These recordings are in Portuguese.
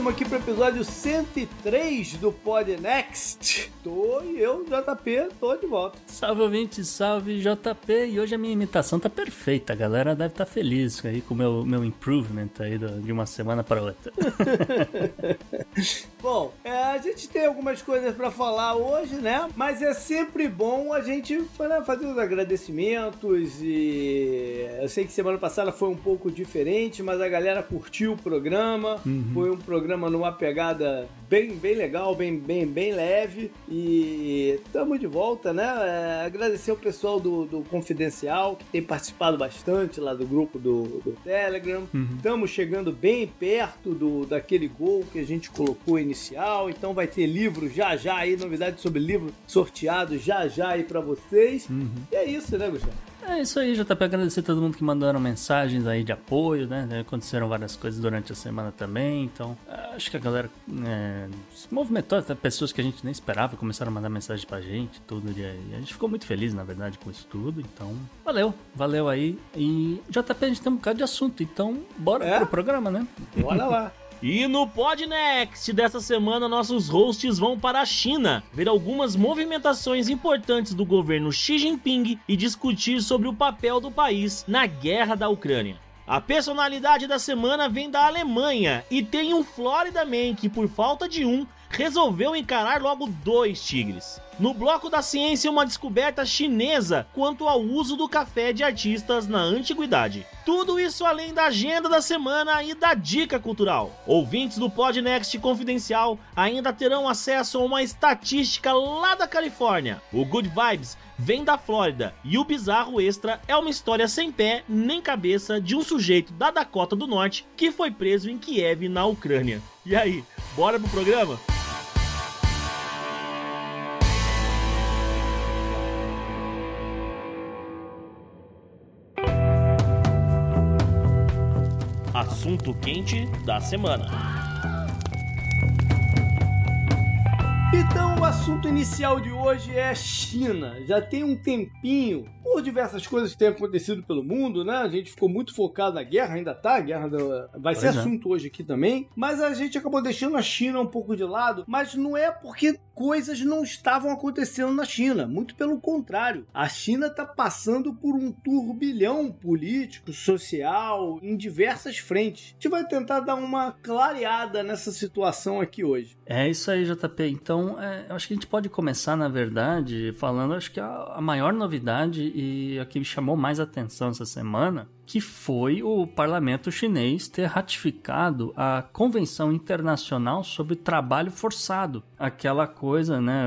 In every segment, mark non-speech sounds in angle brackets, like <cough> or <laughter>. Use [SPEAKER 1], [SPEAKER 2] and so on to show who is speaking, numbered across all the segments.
[SPEAKER 1] estamos aqui para o episódio 103 do Pod Next. Tô e eu, JP, tô de volta.
[SPEAKER 2] Salve ouvinte, salve JP. E hoje a minha imitação tá perfeita. A galera deve estar tá feliz aí com o meu, meu improvement aí de uma semana para outra. <laughs>
[SPEAKER 1] bom, é, a gente tem algumas coisas para falar hoje, né? Mas é sempre bom a gente né, fazer os agradecimentos e eu sei que semana passada foi um pouco diferente, mas a galera curtiu o programa. Uhum. Foi um programa numa pegada bem, bem legal, bem, bem, bem leve. E estamos de volta, né? É, agradecer o pessoal do, do Confidencial, que tem participado bastante lá do grupo do, do Telegram. Estamos uhum. chegando bem perto do, daquele gol que a gente colocou inicial. Então vai ter livro já já aí, novidades sobre livro sorteado já já aí para vocês. Uhum. E é isso, né, Gustavo?
[SPEAKER 2] É isso aí, JP. Agradecer a todo mundo que mandaram mensagens aí de apoio, né? Aconteceram várias coisas durante a semana também, então acho que a galera é, se movimentou, até pessoas que a gente nem esperava começaram a mandar mensagem pra gente, tudo. E a gente ficou muito feliz, na verdade, com isso tudo, então valeu, valeu aí. E JP, a gente tem um bocado de assunto, então bora é? pro programa, né?
[SPEAKER 1] Bora lá.
[SPEAKER 3] E no Podnext dessa semana, nossos hosts vão para a China ver algumas movimentações importantes do governo Xi Jinping e discutir sobre o papel do país na guerra da Ucrânia. A personalidade da semana vem da Alemanha e tem um Florida Man que, por falta de um, resolveu encarar logo dois tigres. No bloco da ciência, uma descoberta chinesa quanto ao uso do café de artistas na antiguidade. Tudo isso além da agenda da semana e da dica cultural. Ouvintes do Podnext Confidencial ainda terão acesso a uma estatística lá da Califórnia. O Good Vibes vem da Flórida e o bizarro extra é uma história sem pé nem cabeça de um sujeito da Dakota do Norte que foi preso em Kiev, na Ucrânia. E aí, bora pro programa? assunto quente da semana.
[SPEAKER 1] Então, o assunto inicial de hoje é China. Já tem um tempinho por diversas coisas que têm acontecido pelo mundo, né? A gente ficou muito focado na guerra, ainda tá, a guerra vai ser é. assunto hoje aqui também, mas a gente acabou deixando a China um pouco de lado, mas não é porque coisas não estavam acontecendo na China, muito pelo contrário. A China está passando por um turbilhão político, social, em diversas frentes. A gente vai tentar dar uma clareada nessa situação aqui hoje.
[SPEAKER 2] É isso aí, JP. Então, é, eu acho que a gente pode começar, na verdade, falando, acho que a, a maior novidade e a que me chamou mais atenção essa semana, que foi o parlamento chinês ter ratificado a Convenção Internacional sobre Trabalho Forçado. Aquela coisa, né,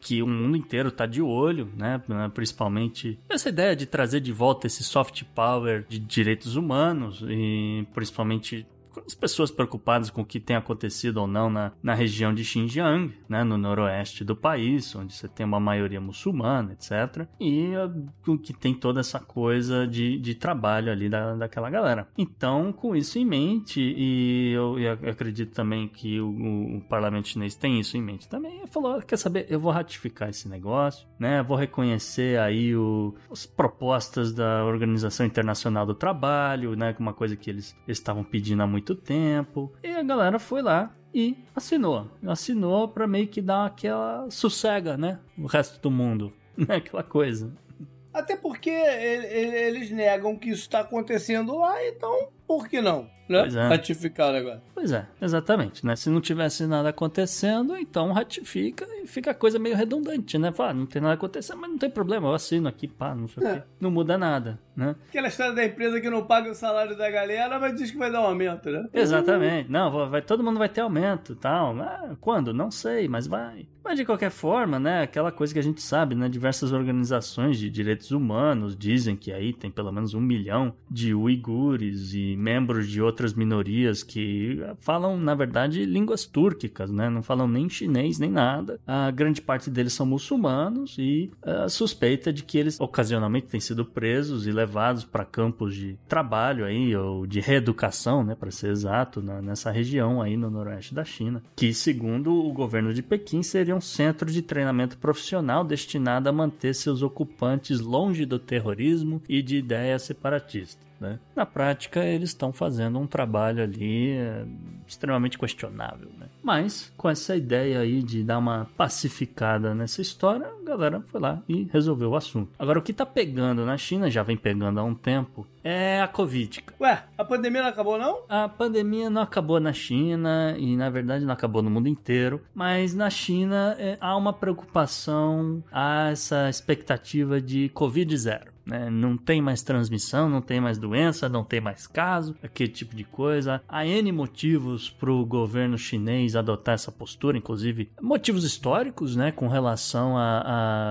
[SPEAKER 2] que o mundo inteiro está de olho, né, principalmente essa ideia de trazer de volta esse soft power de direitos humanos e principalmente as pessoas preocupadas com o que tem acontecido ou não na, na região de Xinjiang, né, no noroeste do país, onde você tem uma maioria muçulmana, etc. E uh, que tem toda essa coisa de, de trabalho ali da, daquela galera. Então, com isso em mente, e eu, eu acredito também que o, o, parlamento chinês tem isso em mente também, falou, quer saber, eu vou ratificar esse negócio, né, vou reconhecer aí o, as propostas da Organização Internacional do Trabalho, né, uma coisa que eles estavam pedindo há muito muito tempo. E a galera foi lá e assinou. Assinou para meio que dar aquela sossega, né? O resto do mundo, <laughs> né? Aquela coisa.
[SPEAKER 1] Até porque eles negam que isso está acontecendo lá, então por que não? Né? Pois é. Ratificar negócio.
[SPEAKER 2] Pois é, exatamente, né? Se não tivesse nada acontecendo, então ratifica e fica a coisa meio redundante, né? Fala, ah, não tem nada acontecendo, mas não tem problema, eu assino aqui, pá, não sei é. o quê. Não muda nada, né?
[SPEAKER 1] Aquela história da empresa que não paga o salário da galera, mas diz que vai dar um aumento, né?
[SPEAKER 2] Exatamente. Não, vai, todo mundo vai ter aumento e tal. Ah, quando? Não sei, mas vai. Mas de qualquer forma, né? Aquela coisa que a gente sabe, né? Diversas organizações de direitos humanos dizem que aí tem pelo menos um milhão de uigures e membros de outras minorias que falam, na verdade, línguas túrquicas, né? Não falam nem chinês nem nada. A grande parte deles são muçulmanos e a suspeita de que eles ocasionalmente têm sido presos e levados para campos de trabalho aí ou de reeducação, né, para ser exato, nessa região aí no noroeste da China, que segundo o governo de Pequim seria um centro de treinamento profissional destinado a manter seus ocupantes longe do terrorismo e de ideias separatistas. Né? Na prática, eles estão fazendo um trabalho ali é, extremamente questionável. Né? Mas, com essa ideia aí de dar uma pacificada nessa história, a galera foi lá e resolveu o assunto. Agora, o que tá pegando na China, já vem pegando há um tempo, é a Covid.
[SPEAKER 1] Ué, a pandemia não acabou, não?
[SPEAKER 2] A pandemia não acabou na China e, na verdade, não acabou no mundo inteiro, mas na China é, há uma preocupação, há essa expectativa de Covid zero. Né? Não tem mais transmissão, não tem mais doença, não tem mais caso, aquele tipo de coisa. Há N motivos para o governo chinês adotar essa postura, inclusive motivos históricos, né, com relação a,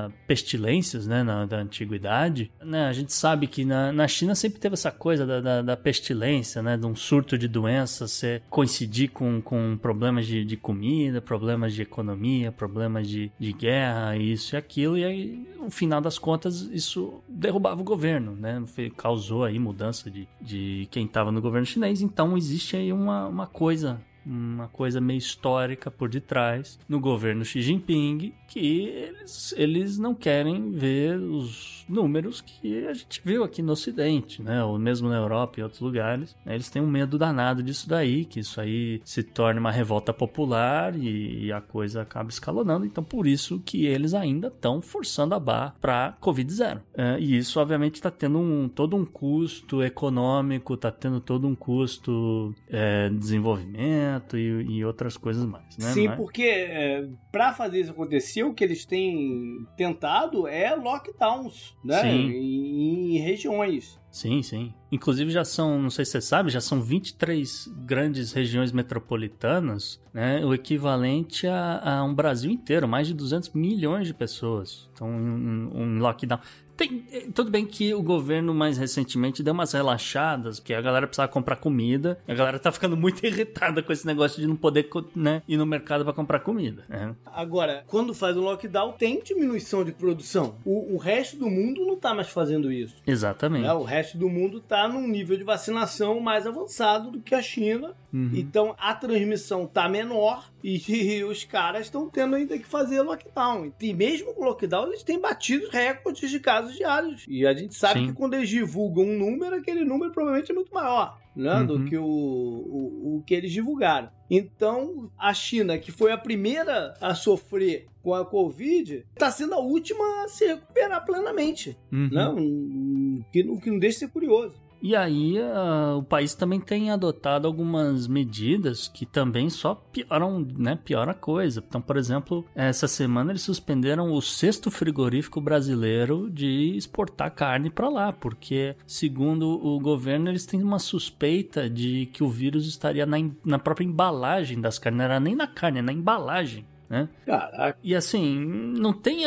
[SPEAKER 2] a pestilências, né, na, da antiguidade. Né, a gente sabe que na, na China sempre teve essa coisa da, da, da pestilência, né, de um surto de doença ser, coincidir com, com problemas de, de comida, problemas de economia, problemas de, de guerra, isso e aquilo, e aí, no final das contas, isso derrubou derrubava o governo, né? Causou aí mudança de, de quem estava no governo chinês. Então existe aí uma, uma coisa uma coisa meio histórica por detrás no governo Xi Jinping que eles, eles não querem ver os números que a gente viu aqui no Ocidente, né? Ou mesmo na Europa e outros lugares. Né? Eles têm um medo danado disso daí, que isso aí se torne uma revolta popular e, a coisa acaba escalonando. Então, por isso que eles ainda estão forçando a barra para Covid-0. É, e isso, obviamente, está tendo um, todo um custo econômico, está tendo todo um custo é, desenvolvimento e, e, outras coisas mais, né?
[SPEAKER 1] Sim, Mas... porque é, para fazer isso acontecer, o que eles têm tentado é lockdowns né? Sim. Em, em regiões.
[SPEAKER 2] Sim, sim. Inclusive já são, não sei se você sabe, já são 23 grandes regiões metropolitanas, né? O equivalente a, a um Brasil inteiro, mais de 200 milhões de pessoas. Então, um, um lockdown. Tem, eh, tudo bem que o governo mais recentemente deu umas relaxadas, que a galera precisava comprar comida. A galera tá ficando muito <laughs> irritada com esse negócio de não poder né, ir no mercado para comprar comida. Né?
[SPEAKER 1] Agora, quando faz o lockdown, tem diminuição de produção. O, o, resto do mundo não tá mais fazendo isso.
[SPEAKER 2] Exatamente.
[SPEAKER 1] Né? O resto do mundo tá num nível de vacinação mais avançado do que a China. Uhum. Então a transmissão tá menor e, <laughs> e os caras estão tendo ainda que fazer lockdown. E mesmo com lockdown, eles têm batido recordes de casos diários. E a gente sabe Sim. que quando eles divulgam um número, aquele número provavelmente é muito maior. Né, uhum. do que o, o, o que eles divulgaram. Então, a China, que foi a primeira a sofrer com a Covid, está sendo a última a se recuperar plenamente. Uhum. Né? O, que, o que não deixa de ser curioso.
[SPEAKER 2] E aí uh, o país também tem adotado algumas medidas que também só pioram, né? Piora a coisa. Então, por exemplo, essa semana eles suspenderam o sexto frigorífico brasileiro de exportar carne para lá, porque segundo o governo eles têm uma suspeita de que o vírus estaria na, na própria embalagem das carnes, não era nem na carne, é na embalagem né?
[SPEAKER 1] Caraca.
[SPEAKER 2] E assim, não tem.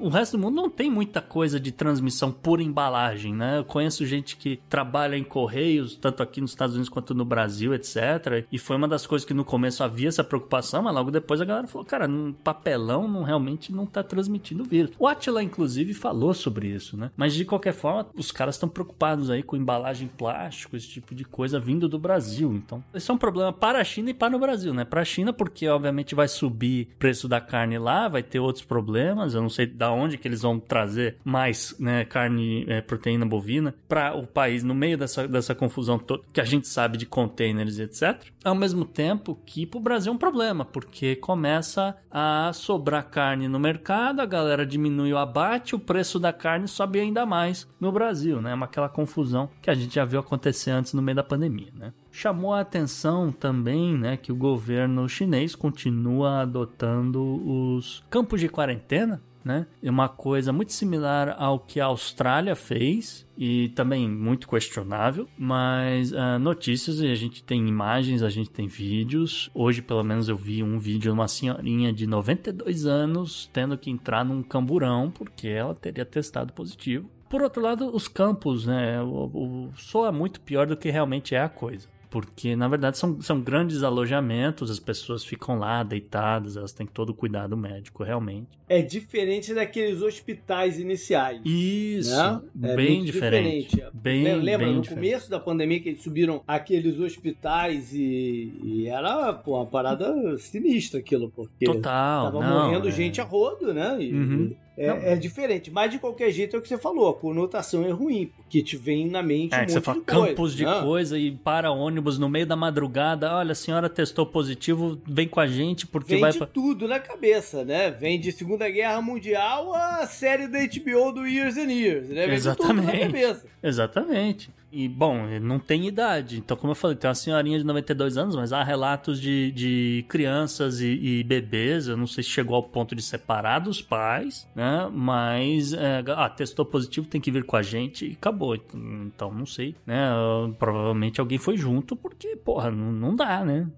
[SPEAKER 2] O resto do mundo não tem muita coisa de transmissão por embalagem, né? Eu conheço gente que trabalha em correios, tanto aqui nos Estados Unidos quanto no Brasil, etc. E foi uma das coisas que no começo havia essa preocupação, mas logo depois a galera falou: cara, um papelão não, realmente não tá transmitindo vírus. O Atila, inclusive, falou sobre isso, né? Mas de qualquer forma, os caras estão preocupados aí com embalagem plástico, esse tipo de coisa vindo do Brasil. Então, esse é um problema para a China e para o Brasil, né? Para a China, porque obviamente vai subir preço da carne lá, vai ter outros problemas. Eu não sei da onde que eles vão trazer mais né, carne, é, proteína bovina para o país no meio dessa, dessa confusão toda que a gente sabe de containers e etc. Ao mesmo tempo que para o Brasil é um problema, porque começa a sobrar carne no mercado, a galera diminui o abate, o preço da carne sobe ainda mais no Brasil, né? É aquela confusão que a gente já viu acontecer antes no meio da pandemia, né? Chamou a atenção também né, que o governo chinês continua adotando os campos de quarentena, né? É uma coisa muito similar ao que a Austrália fez e também muito questionável, mas uh, notícias a gente tem imagens, a gente tem vídeos. Hoje, pelo menos, eu vi um vídeo de uma senhorinha de 92 anos tendo que entrar num camburão porque ela teria testado positivo. Por outro lado, os campos, né? O, o, soa muito pior do que realmente é a coisa porque na verdade são, são grandes alojamentos, as pessoas ficam lá deitadas, elas têm todo o cuidado médico, realmente.
[SPEAKER 1] É diferente daqueles hospitais iniciais.
[SPEAKER 2] Isso, né? é bem diferente. diferente. Bem,
[SPEAKER 1] Lembra,
[SPEAKER 2] bem
[SPEAKER 1] no
[SPEAKER 2] diferente.
[SPEAKER 1] começo da pandemia que eles subiram aqueles hospitais e, e era pô, uma parada sinistra aquilo, porque
[SPEAKER 2] Total,
[SPEAKER 1] tava
[SPEAKER 2] não,
[SPEAKER 1] morrendo
[SPEAKER 2] é...
[SPEAKER 1] gente a rodo, né? E,
[SPEAKER 2] uhum.
[SPEAKER 1] É, é, diferente. Mas de qualquer jeito é o que você falou, a conotação é ruim, porque te vem na mente é, um monte você fala
[SPEAKER 2] de campos de né? coisa e para ônibus no meio da madrugada. Olha, a senhora testou positivo, vem com a gente porque
[SPEAKER 1] vem
[SPEAKER 2] vai.
[SPEAKER 1] Vem de tudo na cabeça, né? Vem de Segunda Guerra Mundial a série da HBO do Years and Years, né? Vem
[SPEAKER 2] Exatamente. Exatamente. E, bom, não tem idade. Então, como eu falei, tem uma senhorinha de 92 anos, mas há relatos de, de crianças e, e bebês. Eu não sei se chegou ao ponto de separar dos pais, né? Mas, é, ah, testou positivo, tem que vir com a gente e acabou. Então, não sei, né? Provavelmente alguém foi junto porque, porra, não, não dá, né?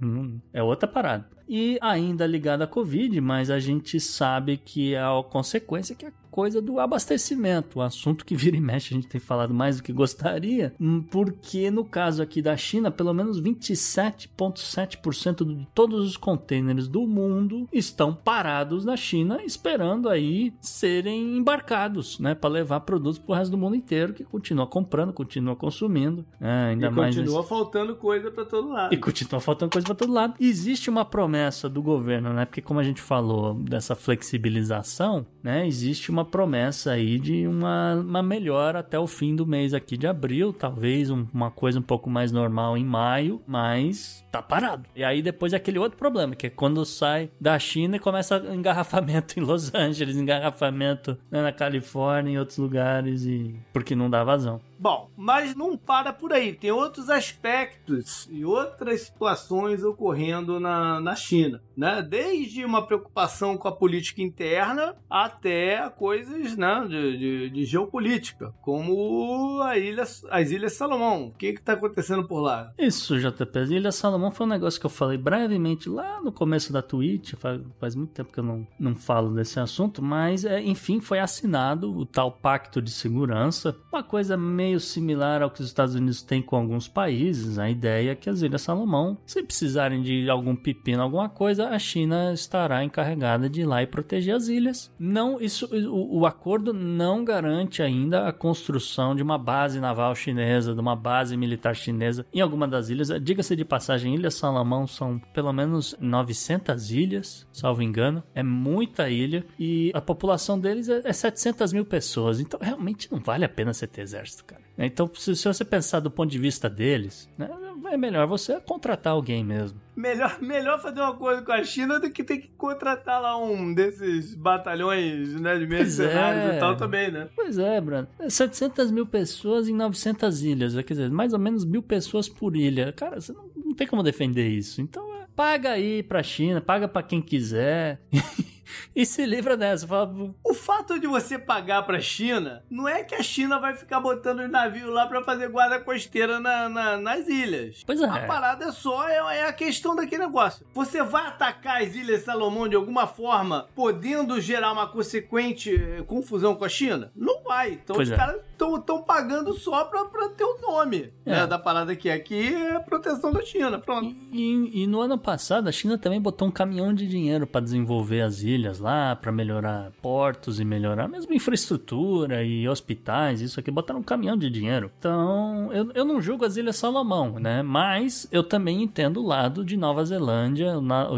[SPEAKER 2] É outra parada. E ainda ligado à Covid, mas a gente sabe que é a consequência que a coisa do abastecimento, um assunto que <laughs> vira e mexe a gente tem falado mais do que gostaria, hum, porque no caso aqui da China, pelo menos 27,7% de todos os contêineres do mundo estão parados na China, esperando aí serem embarcados, né, para levar produtos para o resto do mundo inteiro, que continua comprando, continua consumindo, né, ainda
[SPEAKER 1] e
[SPEAKER 2] mais
[SPEAKER 1] continua nesse... faltando coisa para todo lado.
[SPEAKER 2] E continua faltando coisa para todo lado. Existe uma promessa do governo, né, porque como a gente falou dessa flexibilização, né, existe uma promessa aí de uma, uma melhora até o fim do mês aqui de abril, talvez um, uma coisa um pouco mais normal em maio, mas tá parado. E aí depois é aquele outro problema, que é quando sai da China e começa <laughs> engarrafamento em Los Angeles, engarrafamento né, na Califórnia, em outros lugares, e porque não dá vazão.
[SPEAKER 1] Bom, mas não para por aí. Tem outros aspectos e outras situações ocorrendo na, na China, né? Desde uma preocupação com a política interna até coisas né, de, de, de geopolítica, como a ilha, as Ilhas Salomão. O que está acontecendo por lá?
[SPEAKER 2] Isso, JP. As Ilhas Salomão foi um negócio que eu falei brevemente lá no começo da Twitch. Faz, faz muito tempo que eu não, não falo desse assunto, mas é, enfim, foi assinado o tal Pacto de Segurança. Uma coisa meio similar ao que os Estados Unidos têm com alguns países. A ideia é que as Ilhas Salomão, se precisarem de algum pepino, alguma coisa, a China estará encarregada de ir lá e proteger as ilhas. Não, isso, o, o acordo não garante ainda a construção de uma base naval chinesa, de uma base militar chinesa em alguma das ilhas. Diga-se de passagem, Ilhas Salomão são pelo menos 900 ilhas, salvo engano. É muita ilha e a população deles é 700 mil pessoas. Então realmente não vale a pena você ter exército, cara. Então, se, se você pensar do ponto de vista deles, né, é melhor você contratar alguém mesmo.
[SPEAKER 1] Melhor, melhor fazer um acordo com a China do que ter que contratar lá um desses batalhões né, de mercenários é. e tal também, né?
[SPEAKER 2] Pois é, Bruno. 700 mil pessoas em 900 ilhas, quer dizer, mais ou menos mil pessoas por ilha. Cara, você não, não tem como defender isso. Então, é, paga aí pra China, paga para quem quiser. <laughs> <laughs> e se livra dessa. Fala...
[SPEAKER 1] O fato de você pagar pra China não é que a China vai ficar botando os navios lá para fazer guarda costeira na, na, nas ilhas.
[SPEAKER 2] Pois é.
[SPEAKER 1] A parada é só é, é, a questão daquele negócio. Você vai atacar as Ilhas Salomão de alguma forma, podendo gerar uma consequente eh, confusão com a China? Não vai. Então pois os é. caras estão pagando só pra, pra ter o nome é. né, da parada que aqui é proteção da China. Pronto.
[SPEAKER 2] E, e, e, no ano passado a China também botou um caminhão de dinheiro para desenvolver as ilhas lá, para melhorar portos e melhorar mesmo infraestrutura e hospitais, isso aqui, botaram um caminhão de dinheiro. Então, eu, eu não julgo as Ilhas Salomão, né? Mas eu também entendo o lado de Nova Zelândia, na,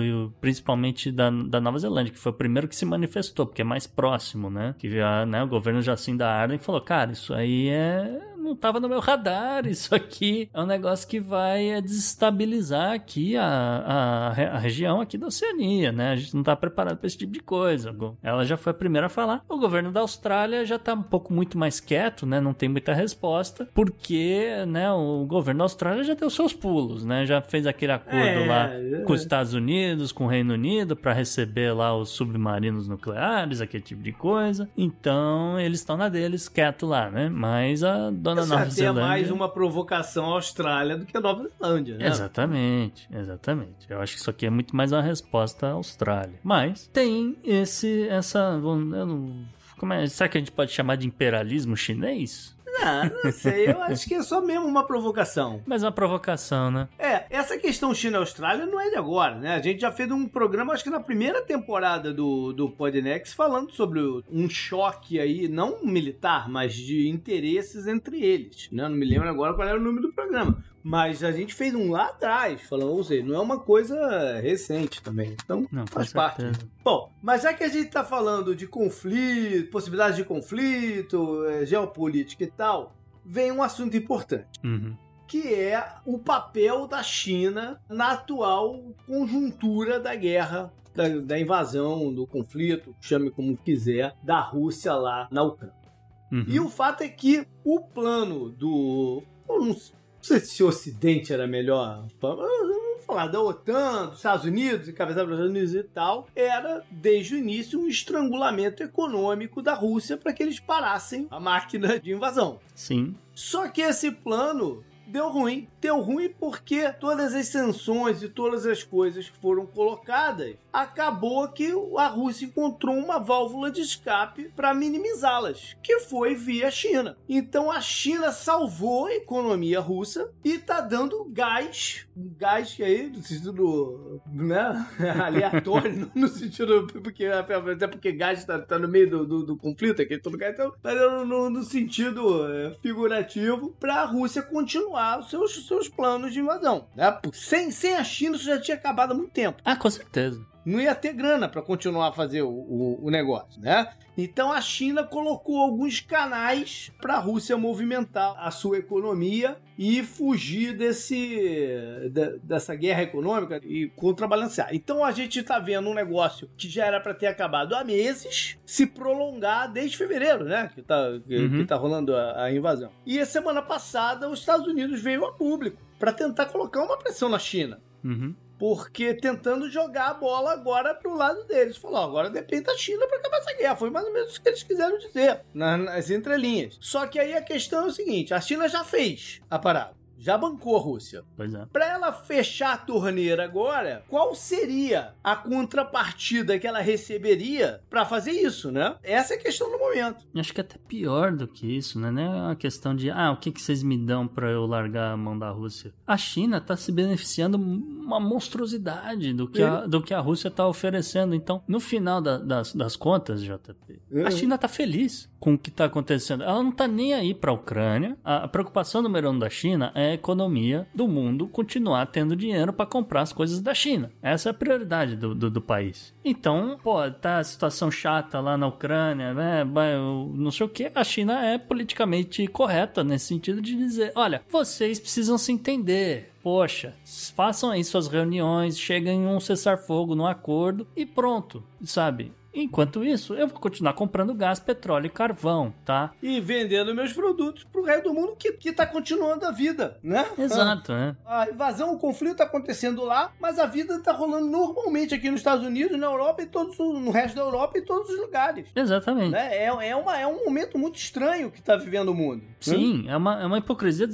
[SPEAKER 2] principalmente da, da Nova Zelândia, que foi o primeiro que se manifestou, porque é mais próximo, né? Que né, o governo Jacinda Ardern falou, cara, isso aí é não tava no meu radar. <laughs> Isso aqui é um negócio que vai é, desestabilizar aqui a, a, a, região aqui da Oceania, né? A gente não tá preparado para esse tipo de coisa. Ela já foi a primeira a falar. O governo da Austrália já tá um pouco muito mais quieto, né? Não tem muita resposta, porque, né, o governo da Austrália já deu seus pulos, né? Já fez aquele acordo é, lá é. com os Estados Unidos, com o Reino Unido para receber lá os submarinos nucleares, aquele tipo de coisa. Então, eles estão na deles, quieto lá, né? Mas a na Nova Zelândia.
[SPEAKER 1] é mais uma provocação à Austrália do que a Nova Zelândia, né?
[SPEAKER 2] Exatamente, exatamente. Eu acho que isso aqui é muito mais uma resposta à Austrália. Mas tem esse, essa, eu não, como é, será que a gente pode chamar de imperialismo chinês?
[SPEAKER 1] Não, não sei. Eu acho que é só mesmo uma provocação.
[SPEAKER 2] Mas uma provocação, né?
[SPEAKER 1] É, essa questão China-Austrália não é de agora, né? A gente já fez um programa, acho que na primeira temporada do, do Podnex, falando sobre um choque aí, não militar, mas de interesses entre eles, né? Não me lembro agora qual era o nome do programa Mas a gente fez um lá atrás, falando, ou seja, não é uma coisa recente também. Então,
[SPEAKER 2] Não,
[SPEAKER 1] faz parte.
[SPEAKER 2] certeza.
[SPEAKER 1] Bom, mas já que a gente tá falando de conflito, possibilidades de conflito, eh, geopolítica e tal, vem um assunto importante.
[SPEAKER 2] Uhum.
[SPEAKER 1] que é o papel da China na atual conjuntura da guerra, da, da invasão, do conflito, chame como quiser, da Rússia lá na Ucrânia.
[SPEAKER 2] Uhum.
[SPEAKER 1] E o fato é que o plano do. Eu não sei se o Ocidente era melhor. Vamos falar da OTAN, dos Estados Unidos, encabeçado pelos Estados Unidos e tal, era, desde o início, um estrangulamento econômico da Rússia para que eles parassem a máquina de invasão.
[SPEAKER 2] Sim.
[SPEAKER 1] Só que esse plano deu ruim. Deu ruim porque todas as sanções e todas as coisas que foram colocadas, acabou que a Rússia encontrou uma válvula de escape para minimizá-las, que foi via China. Então a China salvou a economia russa e tá dando gás, gás que aí no sentido, né, <laughs> aleatório, no sentido porque até porque gás tá, tá no meio do, do, do conflito aqui, todo gás, então, mas no, no sentido é, figurativo para a Rússia continuar os seus, seus planos de invasão. Né? Sem, sem a China isso já tinha acabado há muito tempo
[SPEAKER 2] Ah, com certeza.
[SPEAKER 1] Não ia ter grana para continuar a fazer o, o, o negócio, né? Então a China colocou alguns canais para a Rússia movimentar a sua economia e fugir desse da- dessa guerra econômica e contrabalancear. Então a gente está vendo um negócio que já era para ter acabado há meses se prolongar desde fevereiro, né? Que tá, que,
[SPEAKER 2] Uhum.
[SPEAKER 1] tá rolando a, a invasão. E a semana passada os Estados Unidos veio a público para tentar colocar uma pressão na China
[SPEAKER 2] Uhum.
[SPEAKER 1] Porque tentando jogar a bola agora pro lado deles. Falou, agora depende da China pra acabar essa guerra. Foi mais ou menos o que eles quiseram dizer na- nas entrelinhas. Só que aí a questão é o seguinte: a China já fez a parada. Já bancou a Rússia.
[SPEAKER 2] Pois é.
[SPEAKER 1] Pra ela fechar a torneira agora, qual seria a contrapartida que ela receberia pra fazer isso, né? Essa é a questão do momento.
[SPEAKER 2] Acho que é até pior do que isso, né? Não é uma questão de, ah, o que, que vocês me dão pra eu largar a mão da Rússia? A China tá se beneficiando uma monstruosidade do que, a, do que a Rússia tá oferecendo. Então, no final da- das, das contas, JP,
[SPEAKER 1] Uhum.
[SPEAKER 2] a China tá feliz com o que tá acontecendo. Ela não tá nem aí pra Ucrânia. A, a preocupação número um da China é economia do mundo continuar tendo dinheiro pra comprar as coisas da China. Essa é a prioridade do, do, do país. Então, pô, tá a situação chata lá na Ucrânia, né? Não sei o que. A China é politicamente correta nesse sentido de dizer: olha, vocês precisam se entender. Poxa, façam aí suas reuniões, cheguem em um cessar-fogo, num acordo e pronto, sabe? Enquanto isso, eu vou continuar comprando gás, petróleo e carvão, tá?
[SPEAKER 1] E vendendo meus produtos pro resto do mundo que, que tá continuando a vida, né?
[SPEAKER 2] Exato, né?
[SPEAKER 1] A invasão, o conflito tá acontecendo lá, mas a vida tá rolando normalmente aqui nos Estados Unidos, na Europa e todos, no resto da Europa e todos os lugares.
[SPEAKER 2] Exatamente.
[SPEAKER 1] Né? É, é, uma, é um momento muito estranho que tá vivendo o mundo. né?
[SPEAKER 2] Sim, é uma, é uma hipocrisia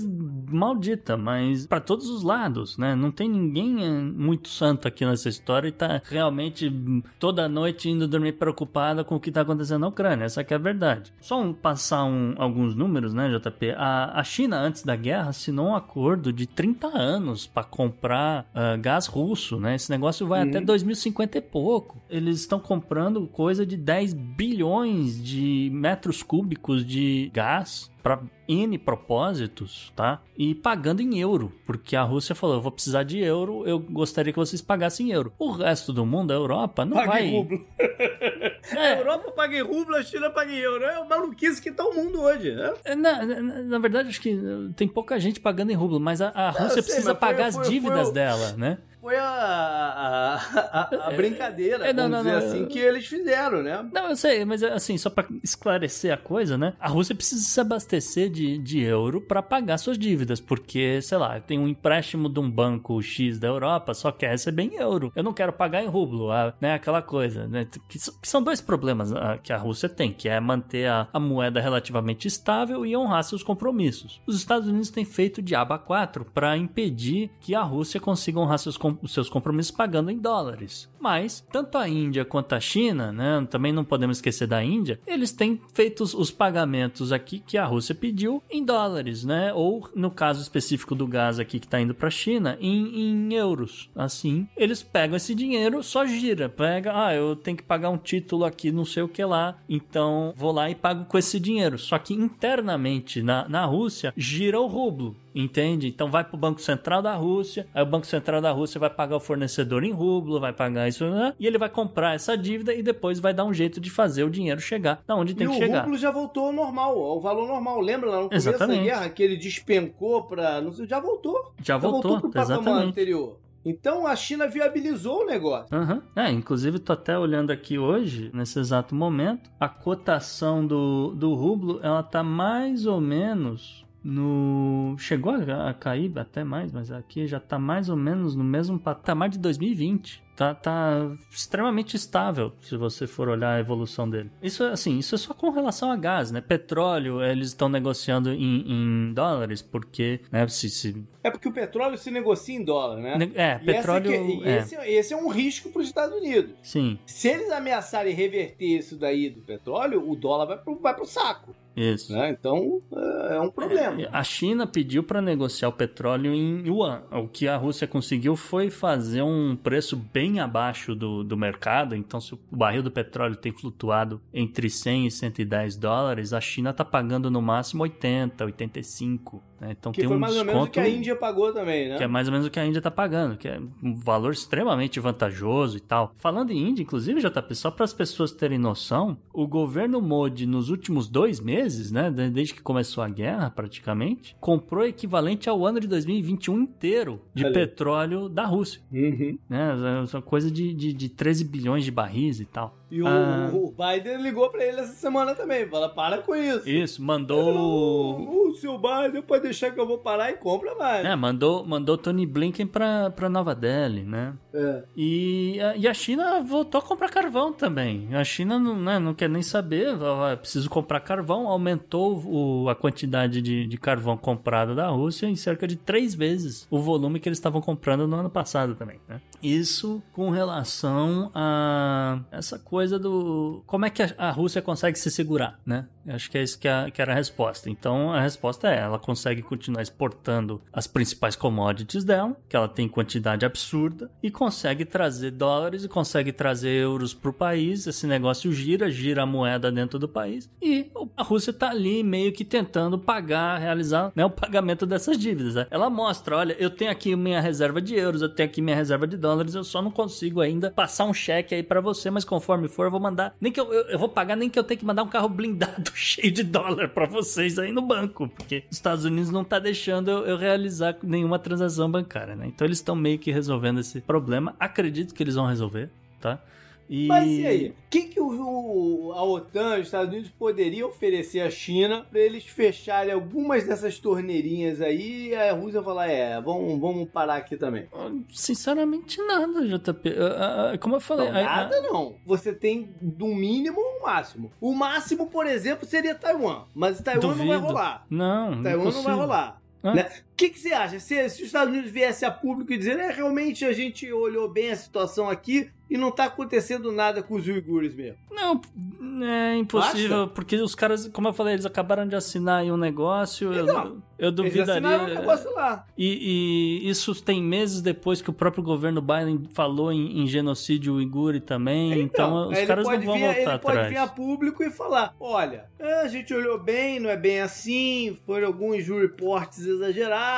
[SPEAKER 2] maldita, mas pra todos os lados, né? Não tem ninguém é, muito santo aqui nessa história e tá realmente toda noite indo dormir preocupada com o que tá acontecendo na Ucrânia. Essa que é a verdade. Só um, passar um- alguns números, né, JP? A, a China, antes da guerra, assinou um acordo de 30 anos pra comprar ah, gás russo, né? Esse negócio vai
[SPEAKER 1] Uhum.
[SPEAKER 2] até 2050 e pouco. Eles estão comprando coisa de 10 bilhões de metros cúbicos de gás para N propósitos, tá? E pagando em euro, porque a Rússia falou: eu vou precisar de euro, eu gostaria que vocês pagassem em euro. O resto do mundo, a Europa, não
[SPEAKER 1] Paga
[SPEAKER 2] vai.
[SPEAKER 1] em rublo. <laughs> A
[SPEAKER 2] É,
[SPEAKER 1] Europa paga em rublo, a China paga em euro. É o maluquice que tá o mundo hoje, né?
[SPEAKER 2] na, na, na verdade, acho que tem pouca gente pagando em rublo, mas a, a
[SPEAKER 1] eu
[SPEAKER 2] Rússia
[SPEAKER 1] sei,
[SPEAKER 2] precisa
[SPEAKER 1] foi-
[SPEAKER 2] pagar
[SPEAKER 1] foi-
[SPEAKER 2] as dívidas
[SPEAKER 1] foi o-
[SPEAKER 2] dela, né?
[SPEAKER 1] Foi a, a, a- a brincadeira,
[SPEAKER 2] é, não,
[SPEAKER 1] vamos
[SPEAKER 2] não,
[SPEAKER 1] dizer
[SPEAKER 2] não,
[SPEAKER 1] assim,
[SPEAKER 2] eu-
[SPEAKER 1] que eles fizeram, né?
[SPEAKER 2] Não, eu sei, mas assim, só pra esclarecer a coisa, né? A Rússia precisa se abastecer de, de euro pra pagar suas dívidas, porque, sei lá, tem um empréstimo de um banco X da Europa, só quer receber em euro. Eu não quero pagar em rublo, né? Aquela coisa, né? Que, que são dois problemas que a Rússia tem, que é manter a, a moeda relativamente estável e honrar seus compromissos. Os Estados Unidos têm feito de aba 4 para impedir que a Rússia consiga honrar seus, com- seus compromissos pagando em dólares. Mas, tanto a Índia quanto a China, né, também não podemos esquecer da Índia, eles têm feito os pagamentos aqui que a Rússia pediu em dólares, né? Ou, no caso específico do gás aqui que está indo para a China, em, em euros. Assim, eles pegam esse dinheiro, só gira. Pega, ah, eu tenho que pagar um título aqui, não sei o que lá, então vou lá e pago com esse dinheiro. Só que internamente na, na Rússia, gira o rublo. Entende? Então vai para o Banco Central da Rússia, aí o Banco Central da Rússia vai pagar o fornecedor em rublo, vai pagar isso, né? e ele vai comprar essa dívida e depois vai dar um jeito de fazer o dinheiro chegar da onde tem
[SPEAKER 1] e
[SPEAKER 2] que chegar.
[SPEAKER 1] O rublo já voltou ao normal, ao valor normal. Lembra lá no começo exatamente. da guerra que ele despencou para, não sei, já voltou.
[SPEAKER 2] Já, já voltou, voltou pro
[SPEAKER 1] patamar anterior. Então a China viabilizou o negócio.
[SPEAKER 2] Uhum. É, inclusive tô até olhando aqui hoje, nesse exato momento, a cotação do, do rublo, ela tá mais ou menos no chegou a, a, cair até mais, mas aqui já está mais ou menos no mesmo patamar de 2020. Tá, tá extremamente estável se você for olhar a evolução dele. Isso assim, isso é só com relação a gás, né? Petróleo, eles estão negociando em, em, dólares porque, né, se, se,
[SPEAKER 1] É porque o petróleo se negocia em dólar, né?
[SPEAKER 2] É, e petróleo.
[SPEAKER 1] Aqui, é. Esse, esse, é um risco para os Estados Unidos.
[SPEAKER 2] Sim.
[SPEAKER 1] Se eles ameaçarem reverter isso daí do petróleo, o dólar vai pro, vai pro saco.
[SPEAKER 2] Isso.
[SPEAKER 1] Né? Então é, é um problema.
[SPEAKER 2] A China pediu para negociar o petróleo em yuan. O que a Rússia conseguiu foi fazer um preço bem abaixo do, do mercado. Então, se o barril do petróleo tem flutuado entre 100 e 110 dólares, a China está pagando no máximo 80, 85. Né? Então
[SPEAKER 1] que
[SPEAKER 2] tem
[SPEAKER 1] foi
[SPEAKER 2] um
[SPEAKER 1] mais
[SPEAKER 2] desconto,
[SPEAKER 1] ou menos o que a Índia pagou também, né?
[SPEAKER 2] Que é mais ou menos o que a Índia está pagando, que é um valor extremamente vantajoso e tal. Falando em Índia, inclusive, JP, só para as pessoas terem noção, o governo Modi nos últimos dois meses, né, desde que começou a guerra praticamente, comprou equivalente ao ano de 2021 inteiro de Ali. petróleo da Rússia.
[SPEAKER 1] Uhum.
[SPEAKER 2] Né, é coisa de, de, de 13 bilhões de barris e tal.
[SPEAKER 1] E o, ah. o Biden ligou para ele essa semana também, fala, para com isso.
[SPEAKER 2] Isso, mandou...
[SPEAKER 1] o seu Biden pode deixar que eu vou parar e compra mais.
[SPEAKER 2] É, mandou, mandou Tony Blinken pra, pra Nova Delhi, né?
[SPEAKER 1] É.
[SPEAKER 2] E, e a China voltou a comprar carvão também. A China não, né, não quer nem saber, preciso comprar carvão, aumentou o, a quantidade de, de carvão comprado da Rússia em cerca de três vezes o volume que eles estavam comprando no ano passado também, né? Isso com relação a essa coisa do... Como é que a Rússia consegue se segurar, né? Acho que é isso que, a, que era a resposta. Então, a resposta é, ela consegue continuar exportando as principais commodities dela, que ela tem quantidade absurda, e consegue trazer dólares e consegue trazer euros para o país. Esse negócio gira, gira a moeda dentro do país. E a Rússia está ali meio que tentando pagar, realizar né, o pagamento dessas dívidas. Né? Ela mostra: olha, eu tenho aqui minha reserva de euros, eu tenho aqui minha reserva de dólares, eu só não consigo ainda passar um cheque aí para você, mas conforme for, eu vou mandar. Nem que eu, eu, eu vou pagar, nem que eu tenha que mandar um carro blindado cheio de dólar para vocês aí no banco, porque os Estados Unidos não tá deixando eu, eu realizar nenhuma transação bancária, né? Então eles estão meio que resolvendo esse problema. Acredito que eles vão resolver, tá?
[SPEAKER 1] E... Mas e aí? O que, que o, a OTAN, os Estados Unidos, poderia oferecer à China para eles fecharem algumas dessas torneirinhas aí e a Rússia falar: é, vamos, vamos parar aqui também?
[SPEAKER 2] Sinceramente, nada, JP. Como eu falei.
[SPEAKER 1] Não, nada a... não. Você tem do mínimo ao máximo. O máximo, por exemplo, seria Taiwan. Mas Taiwan
[SPEAKER 2] Duvido.
[SPEAKER 1] não vai rolar.
[SPEAKER 2] Não,
[SPEAKER 1] Taiwan
[SPEAKER 2] não,
[SPEAKER 1] não vai rolar. Né? O que, que você acha? Se, se, os Estados Unidos viesse a público e dizer, é, realmente a gente olhou bem a situação aqui, e não tá acontecendo nada com os uigures mesmo.
[SPEAKER 2] Não, é impossível, Basta? porque os caras, como eu falei, eles acabaram de assinar aí um negócio.
[SPEAKER 1] Então,
[SPEAKER 2] eu, eu duvidaria. Eles
[SPEAKER 1] um negócio lá.
[SPEAKER 2] E, e, isso tem meses depois que o próprio governo Biden falou em, em genocídio uigure também. Então, então os caras não vão
[SPEAKER 1] vir,
[SPEAKER 2] voltar
[SPEAKER 1] ele
[SPEAKER 2] atrás.
[SPEAKER 1] Ele pode vir a público e falar: olha, é, a gente olhou bem, não é bem assim, foram alguns reports exagerados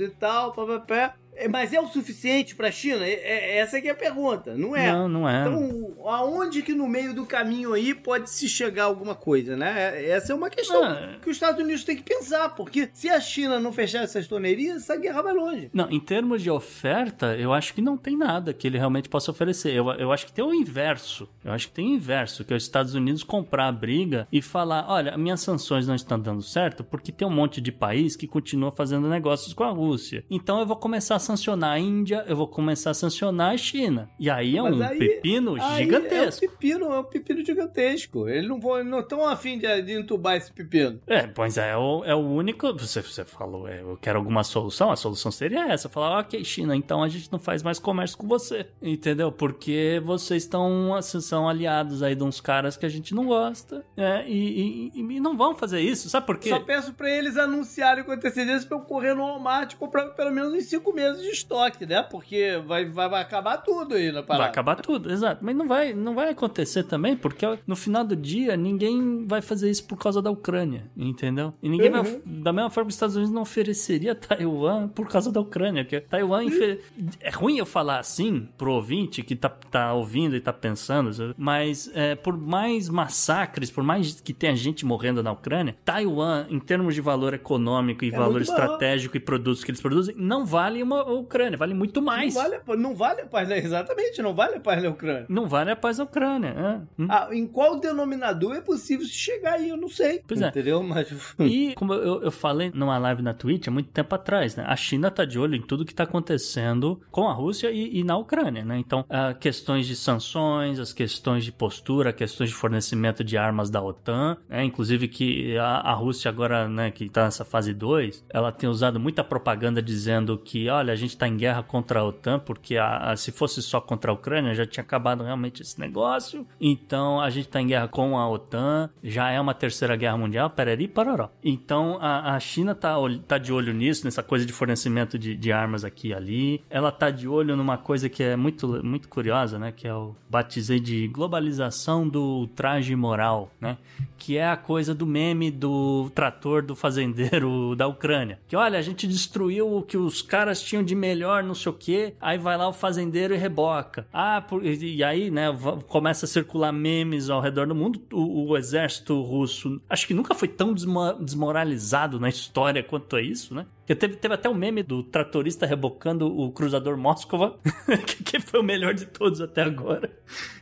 [SPEAKER 1] e tal, papapé. É, mas é o suficiente para a China? É, é, essa é a pergunta, não é?
[SPEAKER 2] Não, não é.
[SPEAKER 1] Então, aonde que no meio do caminho aí pode se chegar alguma coisa, né? Essa é uma questão ah. que os Estados Unidos têm que pensar, porque se a China não fechar essas torneirias, essa guerra vai longe.
[SPEAKER 2] Não, em termos de oferta, eu acho que não tem nada que ele realmente possa oferecer. Eu, eu acho que tem o inverso. Eu acho que tem o inverso, que é os Estados Unidos comprar a briga e falar, olha, minhas sanções não estão dando certo porque tem um monte de país que continua fazendo negócios com a Rússia. Então eu vou começar a sancionar a Índia, eu vou começar a sancionar a China. E aí é
[SPEAKER 1] Mas
[SPEAKER 2] um
[SPEAKER 1] aí-
[SPEAKER 2] pepino
[SPEAKER 1] Aí
[SPEAKER 2] gigantesco.
[SPEAKER 1] É um pepino, é um pepino gigantesco. Eles não vão, não estão afim de, de entubar esse pepino.
[SPEAKER 2] É, pois é, é o, é o único. Você, você falou, é, eu quero alguma solução. A solução seria essa: falar, ok, China, então a gente não faz mais comércio com você. Entendeu? Porque vocês estão assim, são aliados aí de uns caras que a gente não gosta. É, e, e- e não vão fazer isso. Sabe por quê?
[SPEAKER 1] Só peço pra eles anunciarem com antecedência pra eu correr no Walmart e comprar pelo menos uns 5 meses de estoque, né? Porque vai, vai, vai acabar tudo aí na parada.
[SPEAKER 2] Vai acabar tudo, exato. Mas não vai, não vai acontecer também, porque no final do dia ninguém vai fazer isso por causa da Ucrânia, entendeu? E ninguém vai.
[SPEAKER 1] Uhum.
[SPEAKER 2] Da mesma forma que os Estados Unidos não ofereceria <laughs> Taiwan por causa da Ucrânia. Porque Taiwan. infe- É ruim eu falar assim pro ouvinte que tá, tá ouvindo e tá pensando, mas é, por mais massacres, por mais que tenha gente morrendo na Ucrânia, Taiwan, em termos de valor econômico e
[SPEAKER 1] É
[SPEAKER 2] valor estratégico e produtos que eles produzem, não vale uma Ucrânia, vale muito mais.
[SPEAKER 1] Não vale, a- não vale a paz, né? Exatamente, não vale a paz na Ucrânia.
[SPEAKER 2] Não vale a paz da Ucrânia. é. Hum.
[SPEAKER 1] Ah, em qual denominador é possível se chegar aí? Eu não sei.
[SPEAKER 2] Pois é.
[SPEAKER 1] Entendeu? Mas. <laughs>
[SPEAKER 2] E como eu, eu falei numa live na Twitch há muito tempo atrás, né? A China tá de olho em tudo que tá acontecendo com a Rússia e, e na Ucrânia, né? Então, ah, questões de sanções, as questões de postura, questões de fornecimento de armas da OTAN, né? Inclusive que a, a Rússia agora, né, que tá nessa fase 2, ela tem usado muita propaganda dizendo que, olha, a gente tá em guerra contra a OTAN, porque a, a- se fosse só contra a Ucrânia, já tinha acabado realmente esse negócio. Então, a gente tá em guerra com a OTAN, já é uma terceira guerra mundial, pereri pararó. Então, a, a China tá, ol- tá de olho nisso, nessa coisa de fornecimento de, de armas aqui e ali. Ela tá de olho numa coisa que é muito, muito curiosa, né? Que é o batizei de globalização do traje moral, né? Que é a coisa do meme do trator do fazendeiro <laughs> da Ucrânia. Que olha, a gente destruiu o que os caras tinham de melhor, não sei o quê. Aí vai lá o fazendeiro e reboca. Ah, por- e aí, né, começa a circular memes ao redor do mundo. O, o exército russo, acho que nunca foi tão desmo- desmoralizado na história quanto é isso, né? Teve, teve até o meme do tratorista rebocando o cruzador Moskova, <laughs> que, que foi o melhor de todos até agora.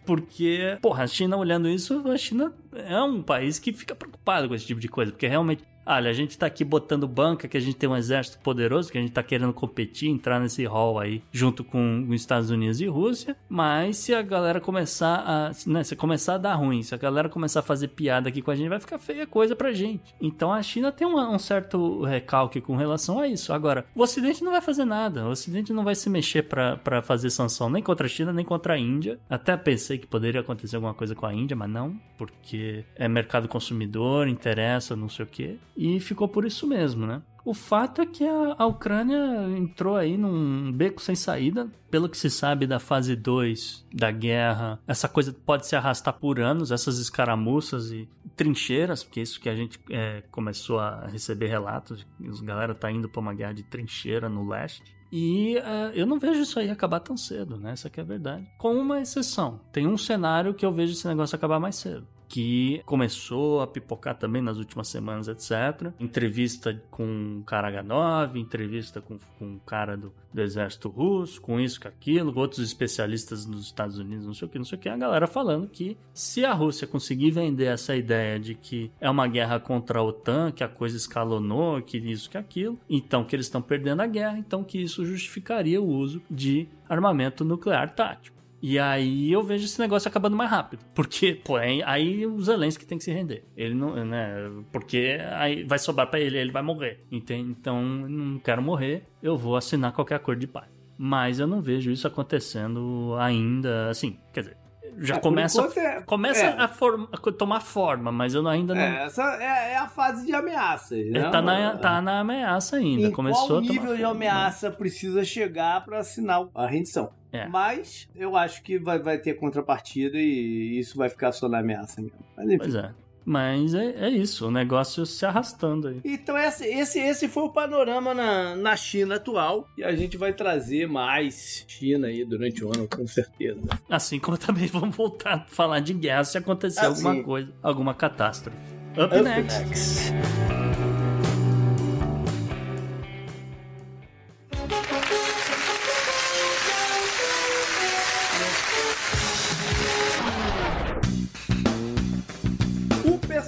[SPEAKER 2] Porque, porra, a China olhando isso, a China é um país que fica preocupado com esse tipo de coisa, porque realmente Olha, a gente tá aqui botando banca, que a gente tem um exército poderoso, que a gente tá querendo competir, entrar nesse hall aí, junto com os Estados Unidos e Rússia. Mas se a galera começar a. Né, se começar a dar ruim, se a galera começar a fazer piada aqui com a gente, vai ficar feia coisa pra gente. Então a China tem uma- um certo recalque com relação a isso. Agora, o Ocidente não vai fazer nada. O Ocidente não vai se mexer pra fazer sanção nem contra a China, nem contra a Índia. Até pensei que poderia acontecer alguma coisa com a Índia, mas não, porque é mercado consumidor, interessa, não sei o quê. E ficou por isso mesmo, né? O fato é que a, Ucrânia entrou aí num beco sem saída. Pelo que se sabe da fase 2 da guerra, essa coisa pode se arrastar por anos, essas escaramuças e trincheiras, porque é isso que a gente é, começou a receber relatos, os galera tá indo pra uma guerra de trincheira no leste. E eh, eu não vejo isso aí acabar tão cedo, né? Essa que é a verdade. Com uma exceção. Tem um cenário que eu vejo esse negócio acabar mais cedo. Que começou a pipocar também nas últimas semanas, etc. Entrevista com o Karaganov, entrevista com, com o cara do, do exército russo, com isso, com aquilo, outros especialistas nos Estados Unidos, não sei o que, não sei o que. A galera falando que se a Rússia conseguir vender essa ideia de que é uma guerra contra a OTAN, que a coisa escalonou, que isso, que aquilo, então que eles estão perdendo a guerra, então que isso justificaria o uso de armamento nuclear tático. E aí eu vejo esse negócio acabando mais rápido. Porque, pô, aí, o Zelensky tem que se render. Ele não, né? Porque aí vai sobrar pra ele, ele vai morrer. Entende? Então, não quero morrer, eu vou assinar qualquer acordo de paz. Mas eu não vejo isso acontecendo ainda, assim, quer dizer, já
[SPEAKER 1] É,
[SPEAKER 2] começa,
[SPEAKER 1] é-
[SPEAKER 2] começa
[SPEAKER 1] é.
[SPEAKER 2] a, forma- a tomar forma, mas eu ainda não.
[SPEAKER 1] É, essa é, é a fase de ameaças, né?
[SPEAKER 2] Tá na, tá na ameaça ainda.
[SPEAKER 1] em
[SPEAKER 2] Começou
[SPEAKER 1] qual nível de
[SPEAKER 2] forma.
[SPEAKER 1] ameaça precisa chegar para assinar a rendição.
[SPEAKER 2] É.
[SPEAKER 1] Mas eu acho que vai, vai ter contrapartida e isso vai ficar só na ameaça mesmo. Mas, enfim.
[SPEAKER 2] Pois é. Mas é, é isso, o negócio se arrastando aí.
[SPEAKER 1] Então esse, esse, esse foi o panorama na, na China atual e a gente vai trazer mais China aí durante o ano, com certeza.
[SPEAKER 2] Assim como <laughs> também vamos voltar a falar de guerra se acontecer
[SPEAKER 1] Ah,
[SPEAKER 2] alguma coisa, alguma catástrofe. Up,
[SPEAKER 1] Up
[SPEAKER 2] next.
[SPEAKER 1] next.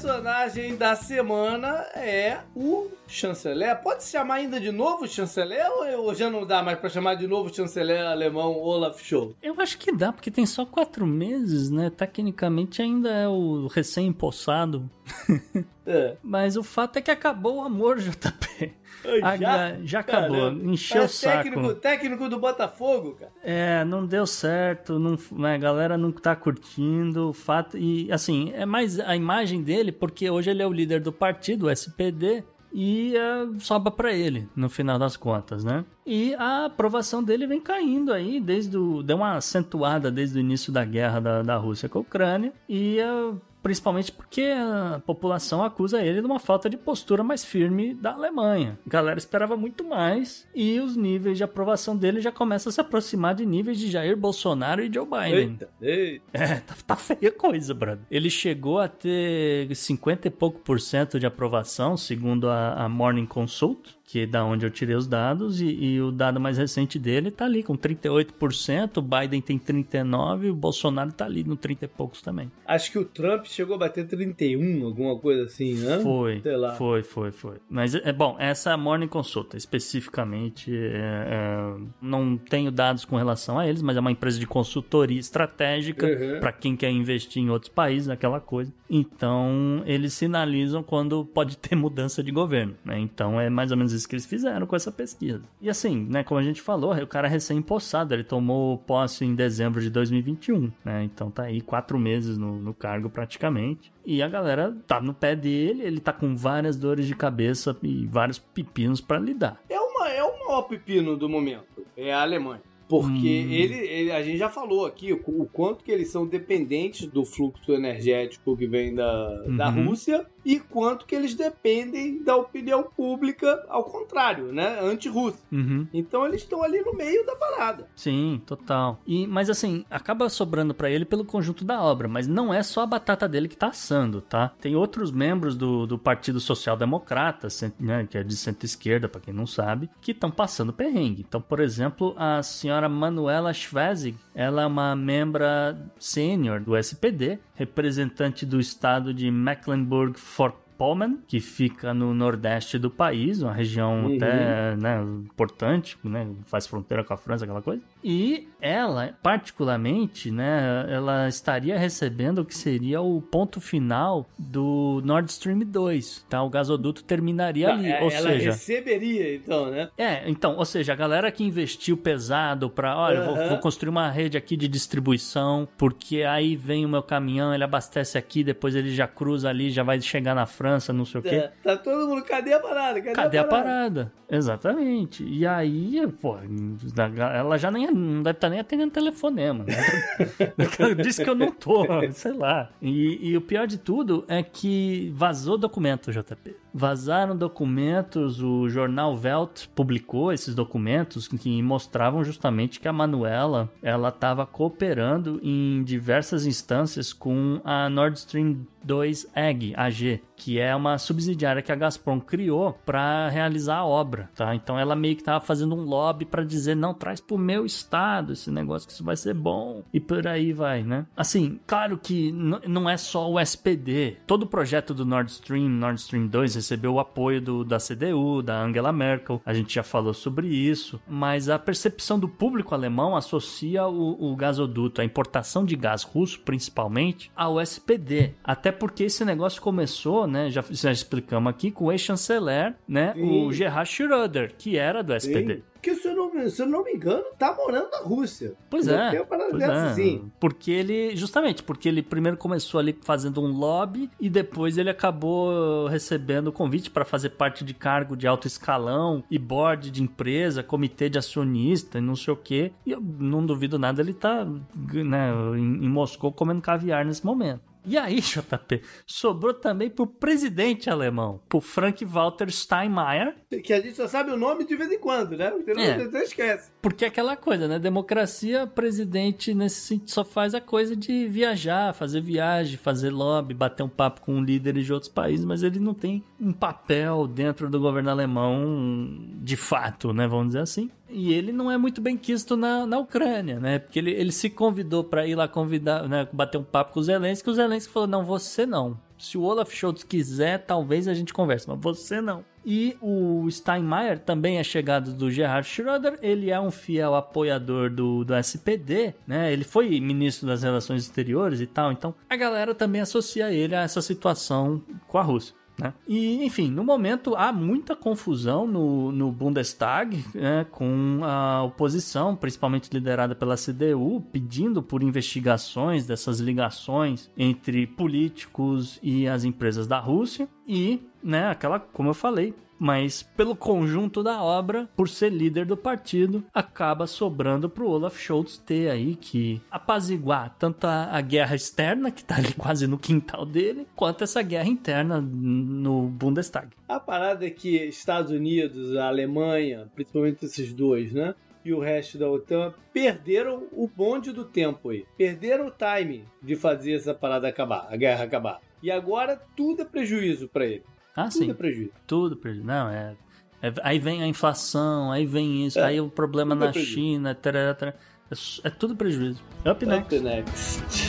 [SPEAKER 1] Personagem da semana é o chanceler. Pode se chamar ainda de novo chanceler ou já não dá mais para chamar de novo chanceler alemão Olaf Scholz?
[SPEAKER 2] Eu acho que dá, porque tem só quatro meses, né? Tecnicamente ainda é o recém-empossado. <laughs> É. Mas o fato é que acabou o amor, <laughs> JP. Já, já acabou, encheu o saco.
[SPEAKER 1] Técnico, técnico do Botafogo, cara.
[SPEAKER 2] É, não deu certo, não, né, a galera não tá curtindo o fato. E assim, é mais a imagem dele, porque hoje ele é o líder do partido, o SPD, e uh, sobra para ele, no final das contas, né? E a aprovação dele vem caindo aí, desde o, deu uma acentuada desde o início da guerra da, da Rússia com a Ucrânia, e uh, principalmente porque a população acusa ele de uma falta de postura mais firme da Alemanha. A galera esperava muito mais e os níveis de aprovação dele já começam a se aproximar de níveis de Jair Bolsonaro e Joe Biden. Eita, eita. É, tá, tá feia coisa, brother. Ele chegou a ter 50 e pouco por cento de aprovação, segundo a, a Morning Consult, que é da onde eu tirei os dados, e, e, o dado mais recente dele tá ali com 38%, o Biden tem 39%, e o Bolsonaro tá ali no 30 e poucos também.
[SPEAKER 1] Acho que o Trump chegou a bater 31, alguma coisa assim, né?
[SPEAKER 2] Foi, foi, foi, foi. Mas, é bom, essa Morning Consulta, especificamente, é, é, não tenho dados com relação a eles, mas é uma empresa de consultoria estratégica uhum. para quem quer investir em outros países, aquela coisa. Então, eles sinalizam quando pode ter <laughs> mudança de governo, né? Então, é mais ou menos que eles fizeram com essa pesquisa. E assim, né, como a gente falou, o cara é recém-empossado, ele tomou posse em dezembro de 2021, né? Então tá aí quatro meses no, no cargo praticamente. E a galera tá no pé dele, ele tá com várias dores de cabeça e vários pepinos para lidar.
[SPEAKER 1] É, uma, é o maior pepino do momento, é a Alemanha. Porque hum. ele, ele, a gente já falou aqui o, o, quanto que eles são dependentes do fluxo energético que vem da, uhum. da Rússia e quanto que eles dependem da opinião pública, ao contrário, né? Anti-russa. Uhum. Então eles estão ali no meio da parada.
[SPEAKER 2] Sim, total. E, mas assim, acaba sobrando para ele pelo conjunto da obra, mas não é só a batata dele que tá assando, tá? Tem outros membros do, do Partido Social Democrata, né, que é de centro-esquerda, para quem não sabe, que estão passando perrengue. Então, por exemplo, a senhora Manuela Schwezig, ela é uma membra sênior do SPD, representante do estado de Mecklenburg Pomen, que fica no nordeste do país, uma região uhum. até né, importante, né, faz fronteira com a França, aquela coisa. E ela, particularmente, né, ela estaria recebendo o que seria o ponto final do Nord Stream 2, tá? O gasoduto terminaria ali,
[SPEAKER 1] é,
[SPEAKER 2] ou
[SPEAKER 1] ela
[SPEAKER 2] seja...
[SPEAKER 1] receberia, então, né?
[SPEAKER 2] É, então, ou seja, a galera que investiu pesado para, olha, uhum. vou, vou, construir uma rede aqui de distribuição, porque aí vem o meu caminhão, ele abastece aqui, depois ele já cruza ali, já vai chegar na França, França, não sei o quê. É,
[SPEAKER 1] tá todo mundo, cadê a parada?
[SPEAKER 2] Cadê, cadê a, parada? a, parada? Exatamente. E aí, pô, ela já nem, não deve estar tá nem atendendo telefonema. Né? Disse que eu não tô, sei lá. E, e o pior de tudo é que vazou documento, JP. Vazaram documentos, o jornal Welt publicou esses documentos que mostravam justamente que a Manuela ela estava cooperando em diversas instâncias com a Nord Stream 2 AG, AG, que é uma subsidiária que a Gazprom criou para realizar a obra, tá? Então ela meio que estava fazendo um lobby para dizer não traz pro meu estado esse negócio que isso vai ser bom e por aí vai, né? Assim, claro que não é só o SPD. Todo o projeto do Nord Stream, Nord Stream 2 recebeu o apoio do, da CDU, da Angela Merkel. A gente já falou sobre isso, mas a percepção do público alemão associa o, o gasoduto, a importação de gás russo principalmente, ao SPD. Até porque esse negócio começou, né? Já, já explicamos aqui com o ex-chanceler, né? Sim. O Gerhard Schröder, que era do SPD. Sim
[SPEAKER 1] que se eu, não, se eu não me engano, tá morando na Rússia.
[SPEAKER 2] Pois é. Pois é. Assim. Porque ele, justamente, porque ele primeiro começou ali fazendo um lobby e depois ele acabou recebendo o convite para fazer parte de cargo de alto escalão e board de empresa, comitê de acionista e não sei o quê. E eu não duvido nada, ele tá né, em, em Moscou comendo caviar nesse momento. E aí, <laughs> JP, sobrou também pro presidente alemão, pro Frank Walter Steinmeier.
[SPEAKER 1] Que a gente só sabe o nome de vez em quando, né? É. Esquece.
[SPEAKER 2] Porque é aquela coisa, né? Democracia, presidente nesse sentido só faz a coisa de viajar, fazer viagem, fazer lobby, bater um papo com líderes de outros países, mas ele não tem um papel dentro do governo alemão de fato, né? Vamos dizer assim. E ele não é muito bem quisto na, na Ucrânia, né? Porque ele, ele se convidou para ir lá convidar, né, bater um papo com o Zelensky, o Zelensky falou: "Não, você não. Se o Olaf Scholz quiser, talvez a gente converse, mas você não. E o Steinmeier também é chegado do Gerhard Schröder, ele é um fiel apoiador do, do SPD, né? Ele foi ministro das Relações Exteriores e tal, então a galera também associa ele a essa situação com a Rússia. Né? E, enfim, no momento há muita confusão no, no Bundestag né, com a oposição, principalmente liderada pela CDU, pedindo por investigações dessas ligações entre políticos e as empresas da Rússia. E, né, aquela, como eu falei, mas pelo conjunto da obra, por ser líder do partido, acaba sobrando pro Olaf Scholz ter aí que apaziguar tanto a, a, guerra externa, que tá ali quase no quintal dele, quanto essa guerra interna no Bundestag.
[SPEAKER 1] A parada é que Estados Unidos, a Alemanha, principalmente esses dois, né? E o resto da OTAN perderam o bonde do tempo aí. Perderam o time de fazer essa parada acabar, a guerra acabar. E agora tudo é prejuízo para ele.
[SPEAKER 2] Ah,
[SPEAKER 1] Tudo
[SPEAKER 2] sim.
[SPEAKER 1] é prejuízo.
[SPEAKER 2] Tudo prejuízo. Não, é, é- Aí vem a inflação, aí vem isso,
[SPEAKER 1] É,
[SPEAKER 2] aí o problema
[SPEAKER 1] tudo é
[SPEAKER 2] na. China, tarará, tarará. é, é tudo prejuízo. Up next.
[SPEAKER 1] Up next.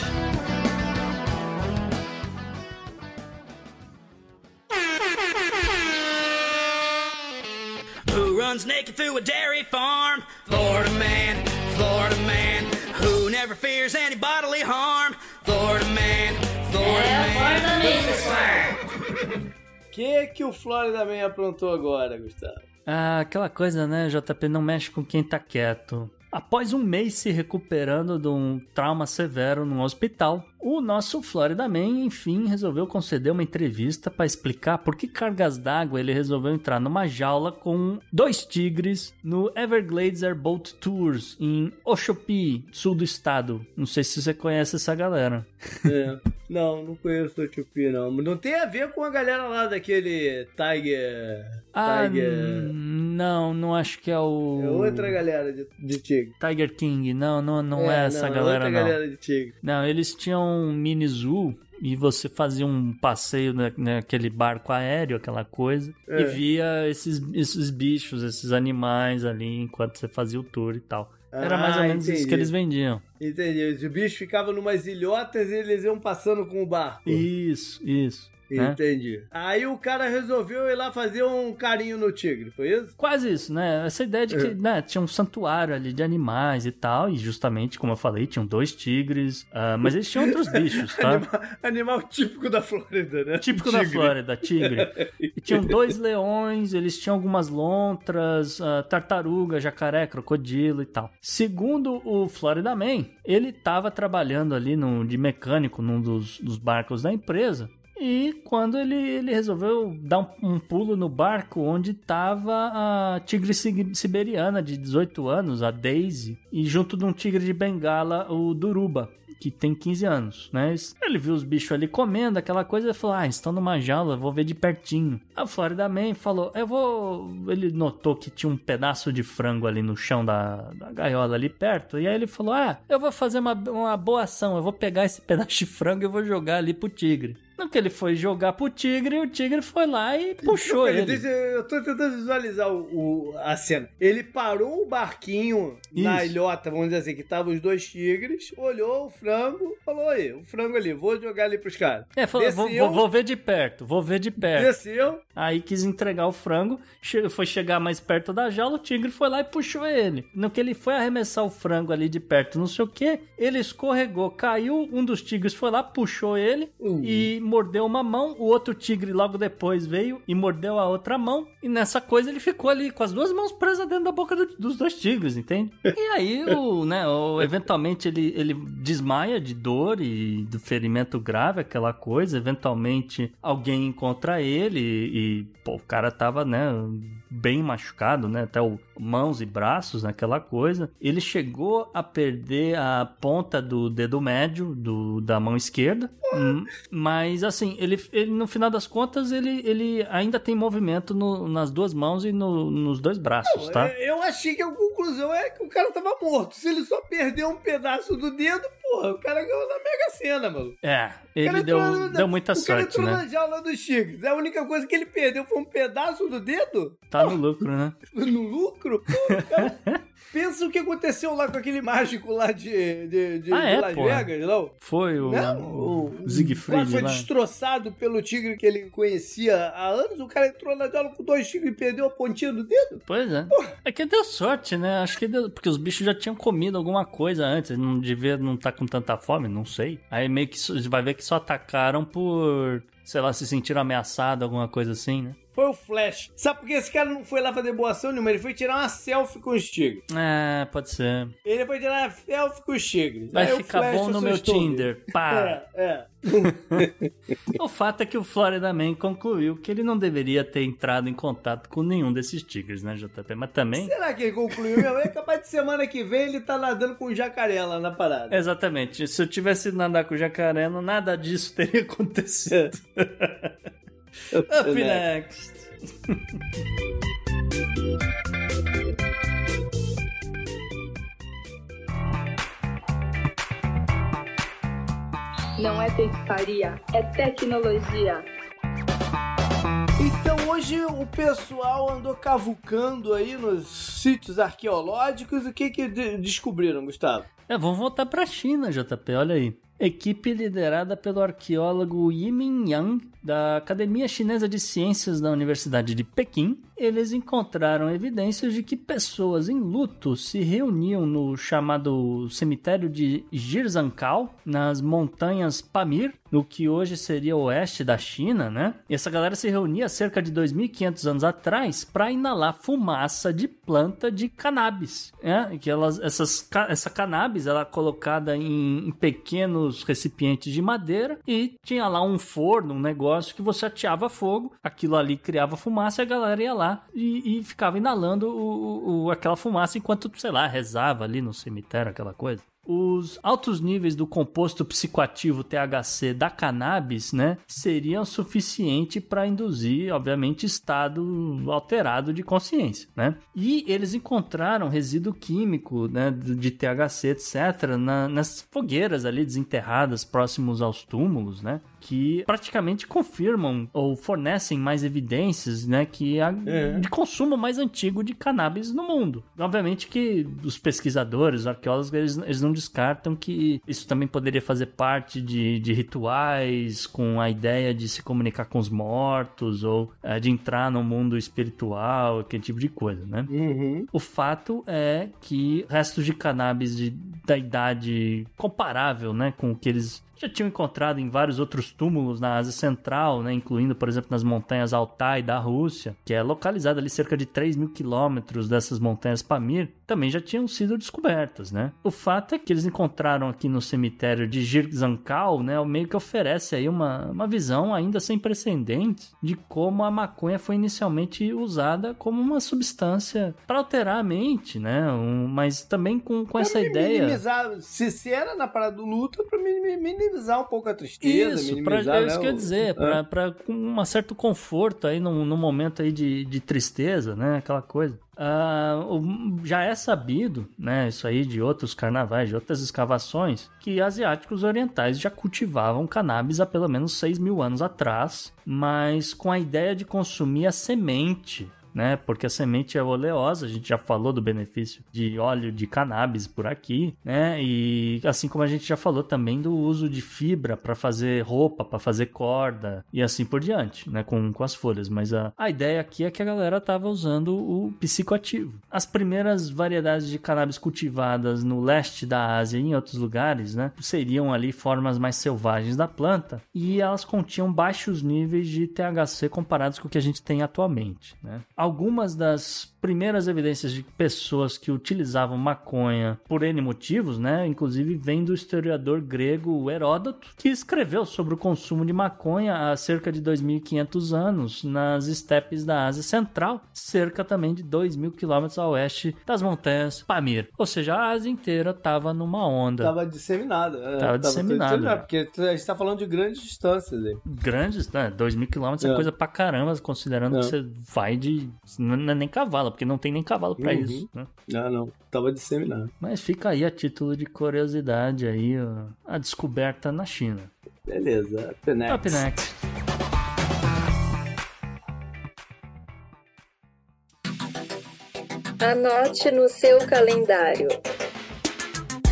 [SPEAKER 4] Who runs naked through a dairy farm? Florida man, Florida man. Who never fears any bodily harm? Florida man, Florida man.
[SPEAKER 1] O que que o Florida Man aprontou agora, Gustavo?
[SPEAKER 2] Ah, aquela coisa, né, JP, não mexe com quem tá quieto. Após um mês se recuperando de um trauma severo num hospital, o nosso Florida Man, enfim, resolveu conceder uma entrevista para explicar por que cargas d'água ele resolveu entrar numa jaula com dois tigres no Everglades Airboat Tours em Oshopee, sul do estado. Não sei se você conhece essa galera.
[SPEAKER 1] É. Não, não conheço o Tupi, não. Não tem a ver com a galera lá daquele Tiger.
[SPEAKER 2] Ah,
[SPEAKER 1] Tiger.
[SPEAKER 2] não, não acho que é o
[SPEAKER 1] É outra galera de, de tigre.
[SPEAKER 2] Tiger King. Não, não, não é, essa
[SPEAKER 1] não,
[SPEAKER 2] galera
[SPEAKER 1] outra
[SPEAKER 2] não.
[SPEAKER 1] galera de tigre.
[SPEAKER 2] Não, eles tinham um mini zoo e você fazia um passeio na- naquele barco aéreo, aquela coisa,
[SPEAKER 1] É.
[SPEAKER 2] e via esses, esses bichos, esses animais ali enquanto você fazia o tour e tal. Era mais ou
[SPEAKER 1] Ah,
[SPEAKER 2] menos isso que eles vendiam.
[SPEAKER 1] Entendi. Os bichos ficavam numas ilhotas e eles iam passando com o barco.
[SPEAKER 2] Isso, isso. Né?
[SPEAKER 1] Entendi. Aí o cara resolveu ir lá fazer um carinho no tigre, foi isso?
[SPEAKER 2] Quase isso, né? Essa ideia de que
[SPEAKER 1] É.
[SPEAKER 2] né, tinha um santuário ali de animais e tal, e justamente, como eu falei, tinham dois tigres, ah, mas eles tinham outros bichos, tá?
[SPEAKER 1] Animal, animal típico da Flórida, né?
[SPEAKER 2] Típico da
[SPEAKER 1] Tigre.
[SPEAKER 2] Flórida, tigre. <laughs> E tinham dois leões, eles tinham algumas lontras, ah, tartaruga, jacaré, crocodilo e tal. Segundo o Florida Man, ele estava trabalhando ali no, de mecânico num dos, dos barcos da empresa. E quando ele, ele resolveu dar um, um pulo no barco onde estava a tigre si- siberiana de 18 anos, a Daisy, e junto de um tigre de bengala, o Duruba que tem 15 anos, né? Ele viu os bichos ali comendo aquela coisa e falou: Ah, estão numa jaula, vou ver de pertinho. A Florida Man falou: Eu vou. Ele notou que tinha um pedaço de frango ali no chão da, da gaiola ali perto, e aí ele falou: Ah, eu vou fazer uma, uma boa ação, eu vou pegar esse <laughs> pedaço de frango e vou jogar ali pro tigre. No que ele foi jogar pro tigre, o tigre foi lá e puxou
[SPEAKER 1] Peraí,
[SPEAKER 2] ele.
[SPEAKER 1] eu tô tentando visualizar o, o- a cena. Ele parou o barquinho na
[SPEAKER 2] Isso.
[SPEAKER 1] ilhota, vamos dizer assim, que tava os dois tigres, olhou o frango, falou aí, o frango ali, vou jogar ali pros caras.
[SPEAKER 2] É, falou: vou,
[SPEAKER 1] Desceu.
[SPEAKER 2] vou, vou ver de perto, vou ver de perto.
[SPEAKER 1] Desceu,
[SPEAKER 2] Aí quis entregar o frango, foi chegar mais perto da jaula, o tigre foi lá e puxou ele. No que ele foi arremessar o frango ali de perto, não sei o que, ele escorregou, caiu, um dos tigres foi lá, puxou ele
[SPEAKER 1] Uh.
[SPEAKER 2] e mordeu uma mão, o outro tigre logo depois veio e mordeu a outra mão, e nessa coisa ele ficou ali com as duas mãos presas dentro da boca do- dos dois tigres, entende? <laughs> E aí, o, né, o- eventualmente ele, ele desmaia de dor e do ferimento grave, aquela coisa. Eventualmente alguém encontra ele e, pô, o cara tava, né, bem machucado, né, até o mãos e braços naquela coisa. Ele chegou a perder a ponta do dedo médio do, da mão esquerda, hum, mas assim, ele, ele no final das contas ele, ele ainda tem movimento no- nas duas mãos e no- nos dois braços, tá?
[SPEAKER 1] É, Eu achei que a conclusão é que o cara tava morto. Se ele só perdeu um pedaço do dedo, porra, o cara ganhou na Mega Sena, mano.
[SPEAKER 2] É,
[SPEAKER 1] O cara
[SPEAKER 2] ele deu,
[SPEAKER 1] entrou na-
[SPEAKER 2] deu muita
[SPEAKER 1] o cara
[SPEAKER 2] sorte,
[SPEAKER 1] entrou
[SPEAKER 2] né?
[SPEAKER 1] na jaula dos tigres. A única coisa que ele perdeu foi um pedaço do dedo?
[SPEAKER 2] Tá no lucro, né? <laughs>
[SPEAKER 1] No lucro? Pô, o cara, <laughs> pensa o que aconteceu lá com aquele mágico lá de, de, de,
[SPEAKER 2] Ah,
[SPEAKER 1] de
[SPEAKER 2] é,
[SPEAKER 1] Las
[SPEAKER 2] pô.
[SPEAKER 1] Vegas, não?
[SPEAKER 2] Foi o,
[SPEAKER 1] Não,
[SPEAKER 2] o
[SPEAKER 1] o
[SPEAKER 2] Siegfried
[SPEAKER 1] foi
[SPEAKER 2] lá.
[SPEAKER 1] destroçado pelo tigre que ele conhecia há anos. O cara entrou na jaula com dois tigres e perdeu a pontinha do dedo.
[SPEAKER 2] Pois é. É que deu sorte, né? Acho que deu. Porque os bichos já tinham comido alguma coisa antes. Não devia não estar com tanta fome, não sei. Aí meio que vai ver que só atacaram por. Sei lá, se sentiram ameaçados, alguma coisa assim, né?
[SPEAKER 1] Foi o Flash. Sabe por que esse cara não foi lá fazer boa ação nenhuma? Ele foi tirar uma selfie com os tigres.
[SPEAKER 2] É, pode ser.
[SPEAKER 1] Ele foi tirar uma selfie com os tigres.
[SPEAKER 2] Vai
[SPEAKER 1] Aí o
[SPEAKER 2] ficar bom no meu. Tinder. Pá!
[SPEAKER 1] É, é. <laughs>
[SPEAKER 2] O fato é que o Florida Man concluiu que ele não deveria ter entrado em contato com nenhum desses tigres, né, JP? Mas também.
[SPEAKER 1] Será que ele concluiu mesmo? É capaz de semana que vem ele tá nadando com um jacaré lá na parada.
[SPEAKER 2] Exatamente. Se eu tivesse nadar com o jacaré, nada disso teria <laughs> acontecido. <laughs> Up
[SPEAKER 1] Né?
[SPEAKER 2] next.
[SPEAKER 5] Não é feitiçaria, é tecnologia.
[SPEAKER 1] Então hoje o pessoal andou cavucando aí nos sítios arqueológicos. O que que de- descobriram, Gustavo?
[SPEAKER 2] É, vamos voltar pra China, JP, olha aí. Equipe liderada pelo arqueólogo Yimin Yang, da Academia Chinesa de Ciências da Universidade de Pequim, eles encontraram evidências de que pessoas em luto se reuniam no chamado cemitério de Jirzhankal, nas montanhas Pamir, no que hoje seria o oeste da China, né? E essa galera se reunia cerca de 2.500 anos atrás para inalar fumaça de planta de cannabis, né? Que elas, essas, essa cannabis ela é colocada em, em pequenos recipientes de madeira e tinha lá um forno, um negócio que você ateava fogo, aquilo ali criava fumaça e a galera ia lá e, e ficava inalando o, o- aquela fumaça enquanto, sei lá, rezava ali no cemitério, aquela coisa. Os altos níveis do composto psicoativo THC da cannabis, né, seriam suficiente para induzir, obviamente, estado alterado de consciência, né? E eles encontraram resíduo químico, né, de THC, etc, na- nas fogueiras ali desenterradas próximos aos túmulos, né? Que praticamente confirmam ou fornecem mais evidências, né, que a,
[SPEAKER 1] É.
[SPEAKER 2] de consumo mais antigo de cannabis no mundo. Obviamente que os pesquisadores, os arqueólogos, eles, eles não descartam que isso também poderia fazer parte de, de rituais com a ideia de se comunicar com os mortos ou eh, de entrar no mundo espiritual, aquele tipo de coisa, né?
[SPEAKER 1] Uhum.
[SPEAKER 2] O fato é que restos de cannabis de, da idade comparável, né, com o que eles já tinham encontrado em vários outros túmulos na Ásia Central, né, incluindo, por exemplo, nas montanhas Altai da Rússia, que é localizada ali cerca de 3 mil quilômetros dessas montanhas Pamir, também já tinham sido descobertas, né? O fato é que eles encontraram aqui no cemitério de Jirzankal, né, o meio que oferece aí uma, uma visão ainda sem precedentes de como a maconha foi inicialmente usada como uma substância para alterar a mente, né? Um- mas também com, com essa ideia.
[SPEAKER 1] Minimizar, se, se era na parada do luto, é mini- minimizar um pouco a tristeza,
[SPEAKER 2] Isso, pra, é
[SPEAKER 1] né,
[SPEAKER 2] isso que eu ia dizer,
[SPEAKER 1] é.
[SPEAKER 2] pra, pra com um certo conforto aí num, num momento aí de, de tristeza, né? Aquela coisa. Ah, o- já é sabido, né? Isso aí de outros carnavais, de outras escavações, que asiáticos orientais já cultivavam cannabis há pelo menos 6 mil anos atrás, mas com a ideia de consumir a semente né? Porque a semente é oleosa, a gente já falou do benefício de óleo de cannabis por aqui, né? E assim como a gente já falou também do uso de fibra para fazer roupa, para fazer corda e assim por diante, né? Com, com as folhas. Mas a, a ideia aqui é que a galera tava usando o psicoativo. As primeiras variedades de cannabis cultivadas no leste da Ásia e em outros lugares, né? Seriam ali formas mais selvagens da planta e elas continham baixos níveis de THC comparados com o que a gente tem atualmente, né? Algumas das primeiras evidências de pessoas que utilizavam maconha por N motivos, né? Inclusive vem do historiador grego Heródoto, que escreveu sobre o consumo de maconha há cerca de 2.500 anos nas estepes da Ásia Central, cerca também de 2.000 quilômetros a oeste das montanhas Pamir. Ou seja, a Ásia inteira estava numa onda.
[SPEAKER 1] Tava disseminada. é,
[SPEAKER 2] Tava disseminado, né?
[SPEAKER 1] Porque a gente tá falando de grandes distâncias aí.
[SPEAKER 2] grandes, né? 2 mil quilômetros é.
[SPEAKER 1] É.
[SPEAKER 2] coisa pra caramba, considerando
[SPEAKER 1] É.
[SPEAKER 2] que você vai de. Não é nem cavalo, porque não tem nem cavalo pra
[SPEAKER 1] Uhum.
[SPEAKER 2] isso, né?
[SPEAKER 1] Ah, não. Tava disseminado.
[SPEAKER 2] Mas fica aí a título de curiosidade aí, ó, a descoberta na China.
[SPEAKER 1] Beleza. Up next.
[SPEAKER 2] Up next.
[SPEAKER 5] Anote no seu calendário.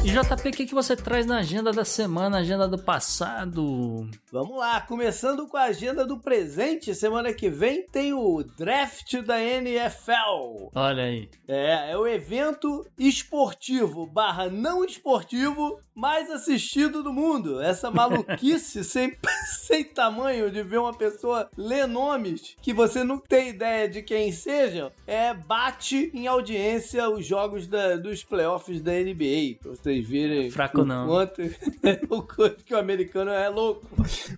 [SPEAKER 2] E JP, o que, que você traz na agenda da semana, agenda do passado?
[SPEAKER 1] Vamos lá, começando com a agenda do presente. Semana que vem tem o draft da NFL.
[SPEAKER 2] Olha aí.
[SPEAKER 1] É, é o evento esportivo barra não esportivo mais assistido do mundo. Essa maluquice <laughs> sem, sem tamanho de ver uma pessoa ler nomes que você não tem ideia de quem sejam, é bate em audiência os jogos da, dos playoffs da NBA. Pra vocês verem
[SPEAKER 2] Fraco
[SPEAKER 1] o
[SPEAKER 2] não.
[SPEAKER 1] quanto, <laughs> o quanto que o americano é louco.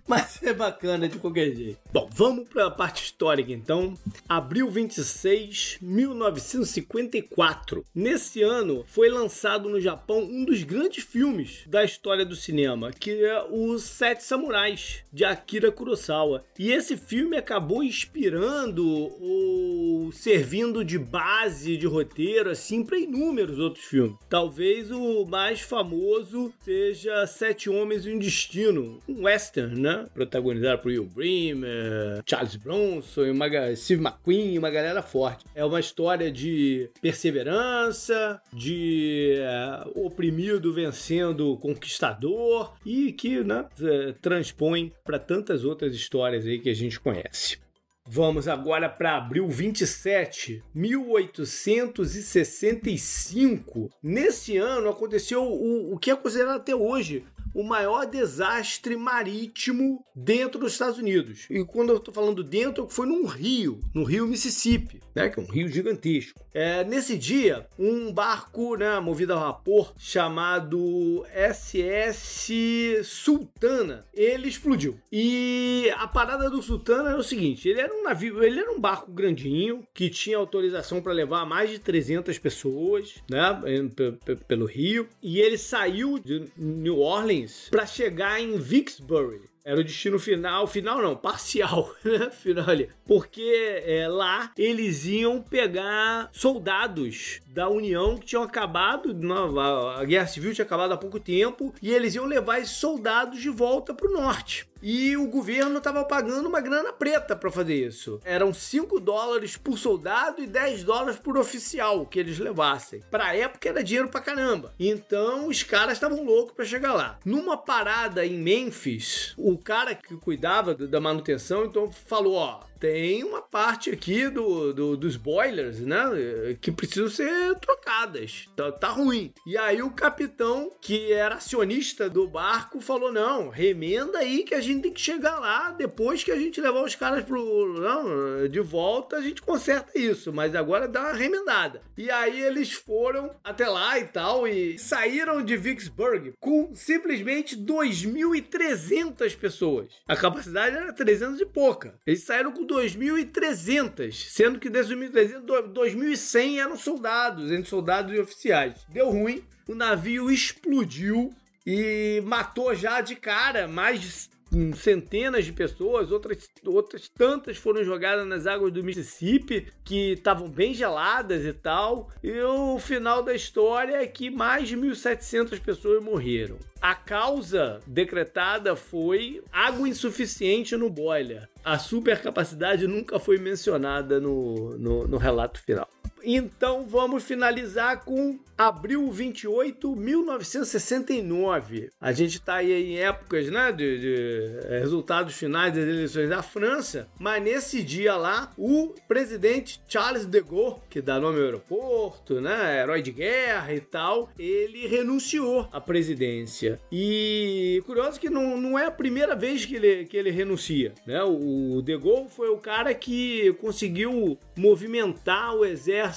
[SPEAKER 1] Mas é bacana de qualquer jeito. Bom, vamos para a parte histórica então. Abril 26, 1954. Nesse ano foi lançado no Japão um dos grandes filmes da história do cinema, que é Os Sete Samurais, de Akira Kurosawa. E esse filme acabou inspirando ou servindo de base de roteiro assim para inúmeros outros filmes. Talvez o mais famoso seja Sete Homens e um Destino, um western, né? Protagonizado por Will Bremer, Charles Bronson, e uma, Steve McQueen, uma galera forte. É uma história de perseverança, de é, oprimido vencendo o conquistador e que né, eh, transpõe para tantas outras histórias aí que a gente conhece. Vamos agora para abril 27, 1865. Nesse ano aconteceu o, o que é considerado até hoje o maior desastre marítimo dentro dos Estados Unidos. E quando eu estou falando dentro, foi num rio, no rio Mississippi, né, que é um rio gigantesco. É, nesse dia, um barco né, movido a vapor chamado SS Sultana, ele explodiu. E a parada do Sultana era o seguinte, ele era um navio, ele era um barco grandinho que tinha autorização para levar mais de 300 pessoas, né, pelo rio, e ele saiu de New Orleans para chegar em Vicksburg. Era o destino final, final não, parcial, <laughs> né? Final ali. Porque é, lá eles iam pegar soldados da União que tinham acabado, a Guerra Civil tinha acabado há pouco tempo, e eles iam levar esses soldados de volta para o norte. E o governo estava pagando uma grana preta para fazer isso. Eram 5 dólares por soldado e 10 dólares por oficial que eles levassem. Pra época era dinheiro pra caramba. Então os caras estavam loucos para chegar lá. Numa parada em Memphis, o cara que cuidava da manutenção então falou: ó, tem uma parte aqui do, do- dos boilers, né? Que precisam ser trocadas. Tá, tá ruim. E aí o capitão, que era acionista do barco, falou: não, remenda aí que a gente tem que chegar lá. Depois que a gente levar os caras pro. Não, de volta, a gente conserta isso. Mas agora dá uma remendada. E aí eles foram até lá e tal. E saíram de Vicksburg com simplesmente 2.300 pessoas. A capacidade era 300 e pouca. Eles saíram com 2.300, sendo que desses 2.300, do- 2.100 eram soldados, entre soldados e oficiais. Deu ruim, o navio explodiu e matou já de cara mais de centenas de pessoas, outras, outras tantas foram jogadas nas águas do Mississippi, que estavam bem geladas e tal. E o final da história é que mais de 1.700 pessoas morreram. A causa decretada foi água insuficiente no boiler. A supercapacidade nunca foi mencionada no, no, no relato final. Então vamos finalizar com abril 28, 1969. A gente está aí em épocas né, de, de, eh, resultados finais das eleições da França, mas nesse dia lá, o presidente Charles de Gaulle, que dá nome ao aeroporto, né, herói de guerra e tal, ele renunciou à presidência. E curioso que não, não é a primeira vez que ele, que ele renuncia. Né? O de Gaulle foi o cara que conseguiu movimentar o exército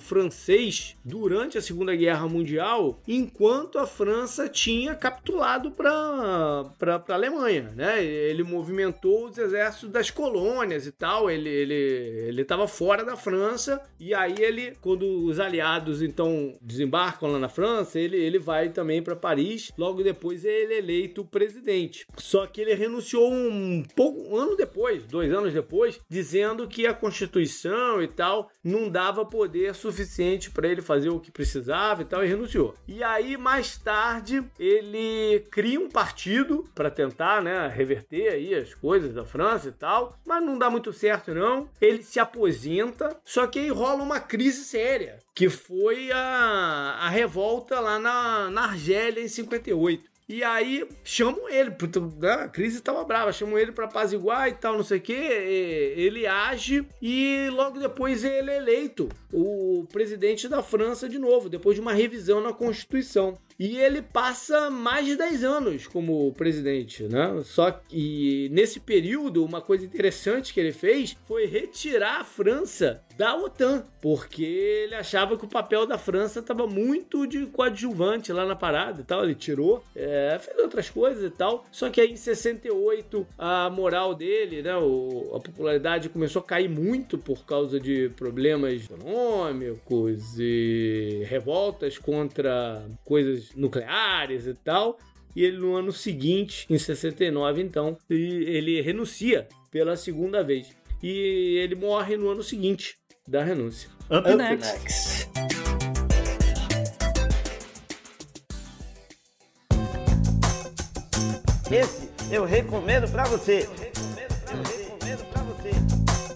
[SPEAKER 1] francês durante a Segunda Guerra Mundial, enquanto a França tinha capitulado para a Alemanha. Né? Ele movimentou os exércitos das colônias e tal. Ele ele ele estava fora da França e aí ele, quando os aliados então desembarcam lá na França, ele, ele vai também para Paris. Logo depois ele é eleito presidente. Só que ele renunciou um pouco um ano depois, dois anos depois, dizendo que a Constituição e tal não dava poder suficiente para ele fazer o que precisava e tal, e renunciou. E aí, mais tarde, ele cria um partido para tentar, né, reverter aí as coisas da França e tal, mas não dá muito certo não. Ele se aposenta, só que aí rola uma crise séria, que foi a, a revolta lá na, na Argélia em 58. E aí chamam ele, porque né, a crise estava brava, chamam ele para apaziguar e tal, não sei o que. Ele age e logo depois ele é eleito o presidente da França de novo, depois de uma revisão na Constituição. E ele passa mais de 10 anos como presidente, né? Só que nesse período, uma coisa interessante que ele fez foi retirar a França da OTAN, porque ele achava que o papel da França estava muito de coadjuvante lá na parada e tal. Ele tirou, é, fez outras coisas e tal. Só que aí em 68 a moral dele, né, o, a popularidade começou a cair muito por causa de problemas econômicos e revoltas contra coisas nucleares e tal. E ele no ano seguinte, em 69, então, ele renuncia pela segunda vez. E ele morre no ano seguinte da renúncia.
[SPEAKER 2] Up,
[SPEAKER 1] Up
[SPEAKER 2] next.
[SPEAKER 1] next.
[SPEAKER 6] Esse eu recomendo pra você.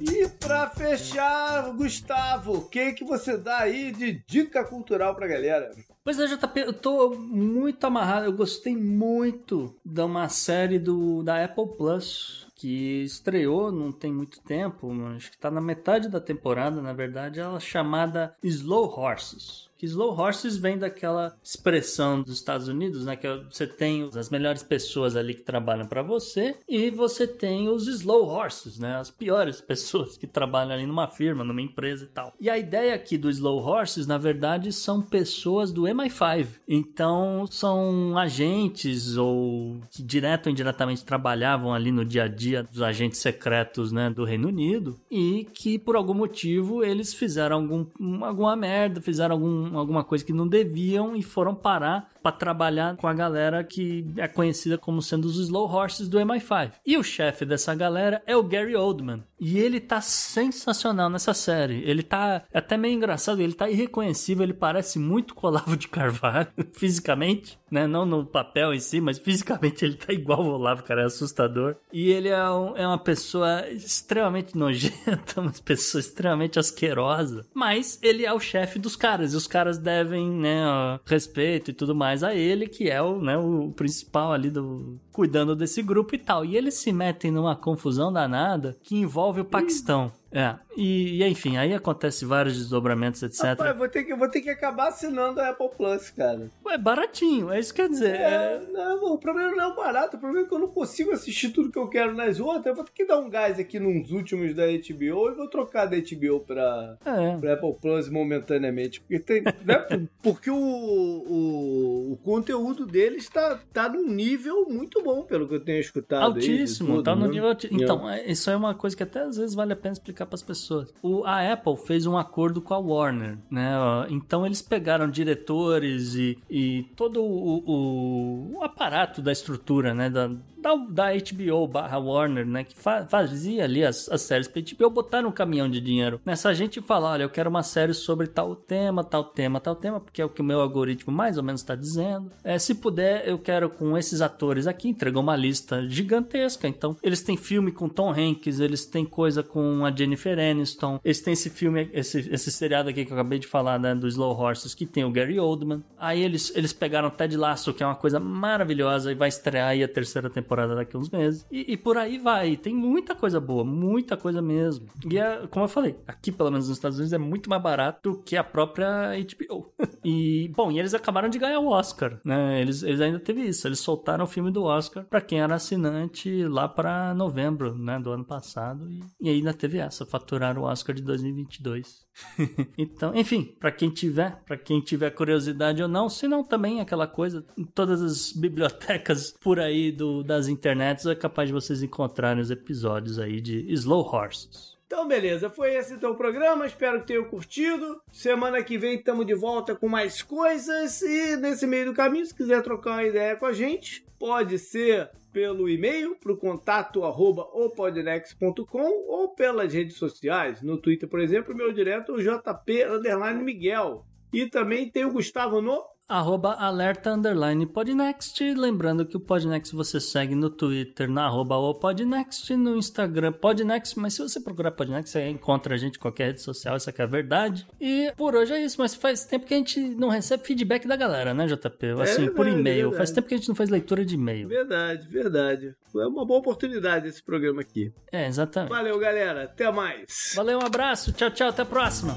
[SPEAKER 1] E pra fechar, Gustavo, o que, que você dá aí de dica cultural pra galera?
[SPEAKER 2] Pois é, JP, eu tô muito amarrado. Eu gostei muito de uma série do, da Apple Plus que estreou não tem muito tempo, acho que tá na metade da temporada, na verdade, ela é chamada Slow Horses. Que slow horses vem daquela expressão dos Estados Unidos, né? Que você tem as melhores pessoas ali que trabalham para você e você tem os slow horses, né? As piores <laughs> pessoas que trabalham ali numa firma, numa empresa e tal. E a ideia aqui do slow horses, na verdade, são pessoas do MI5. Então, são agentes ou que direto ou indiretamente trabalhavam ali no dia a dia dos agentes secretos, né, do Reino Unido e que por algum motivo eles fizeram algum, alguma merda, fizeram algum alguma coisa que não deviam e foram parar para trabalhar com a galera que é conhecida como sendo os Slow Horses do MI5. E o chefe dessa galera é o Gary Oldman. E ele tá sensacional nessa série. Ele tá até meio engraçado, ele tá irreconhecível, ele parece muito Olavo de Carvalho, <laughs> fisicamente, né? Não no papel em si, mas fisicamente ele tá igual o Olavo, cara, é assustador. E ele é, um, é uma pessoa extremamente nojenta, <laughs> uma pessoa extremamente asquerosa, mas ele é o chefe dos caras, e os caras devem, né, respeito e tudo mais a ele, que é o, né, o principal ali do cuidando desse grupo e tal. E eles se metem numa confusão danada que envolve o Paquistão. É, e, e, enfim, aí acontece vários desdobramentos, etc.
[SPEAKER 1] Rapaz, vou ter que, vou ter que acabar assinando a Apple Plus, cara.
[SPEAKER 2] É baratinho, é isso que quer dizer.
[SPEAKER 1] É,
[SPEAKER 2] é...
[SPEAKER 1] Não, o problema não é o barato, o problema é que eu não consigo assistir tudo que eu quero nas outras. Eu vou ter que dar um gás aqui nos últimos da HBO e vou trocar da HBO pra,
[SPEAKER 2] É.
[SPEAKER 1] pra Apple Plus momentaneamente. Porque, tem, né, porque o, o, o conteúdo deles tá, tá num nível muito bom, pelo que eu tenho escutado.
[SPEAKER 2] Altíssimo,
[SPEAKER 1] tudo,
[SPEAKER 2] tá no
[SPEAKER 1] né?
[SPEAKER 2] nível alti- Então, é, isso é uma coisa que até às vezes vale a pena explicar para as pessoas. O, a Apple fez um acordo com a Warner, né? Então eles pegaram diretores e, e todo o, o- o aparato da estrutura, né? Da, da, da HBO barra Warner, né? Que fa- fazia ali as, as séries pra HBO, botaram um caminhão de dinheiro nessa gente e falar, olha, eu quero uma série sobre tal tema, tal tema, tal tema, porque é o que o meu algoritmo mais ou menos está dizendo. É, se puder, eu quero com esses atores aqui, entregou uma lista gigantesca. Então, eles têm filme com Tom Hanks, eles têm coisa com a Jennifer Aniston, eles têm esse filme, esse, esse seriado aqui que eu acabei de falar, né, do Slow Horses, que tem o Gary Oldman. Aí eles, eles pegaram Ted Lasso, que é uma coisa maravilhosa, e vai estrear aí a terceira temporada daqui a uns meses. E, e por aí vai. Tem muita coisa boa, muita coisa mesmo. E é, como eu falei, aqui pelo menos nos Estados Unidos é muito mais barato que a própria HBO. <laughs> e, bom, e eles acabaram de ganhar o Oscar, né? Eles, eles ainda teve isso. Eles soltaram o filme do Oscar pra quem era assinante lá pra novembro, né, do ano passado. E, e ainda teve essa, faturaram o Oscar de 2022. <laughs> então, enfim, pra quem tiver, para quem tiver curiosidade ou não, se não também aquela coisa, em todas as bibliotecas por aí do, das internets é capaz de vocês encontrarem os episódios aí de Slow Horses.
[SPEAKER 1] Então, beleza. Foi esse então o programa. Espero que tenham curtido. Semana que vem estamos de volta com mais coisas. E nesse meio do caminho, se quiser trocar uma ideia com a gente, pode ser pelo e-mail para o contato arroba opodnex.com ou pelas redes sociais. No Twitter, por exemplo, meu direto é o JP Miguel. E também tem o Gustavo no
[SPEAKER 2] arroba alerta underline podnext. Lembrando que o Podnext você segue no Twitter, na arroba o Podnext, no Instagram Podnext, mas se você procurar Podnext, você encontra a gente em qualquer rede social, isso aqui é a verdade. E por hoje é isso, mas faz tempo que a gente não recebe feedback da galera, né, JP? Assim,
[SPEAKER 1] verdade,
[SPEAKER 2] por e-mail. Faz tempo que a gente não faz leitura de e-mail.
[SPEAKER 1] Verdade, verdade. Foi uma boa oportunidade esse programa aqui.
[SPEAKER 2] É, exatamente.
[SPEAKER 1] Valeu, galera. Até mais.
[SPEAKER 2] Valeu, um abraço. Tchau, tchau. Até a próxima.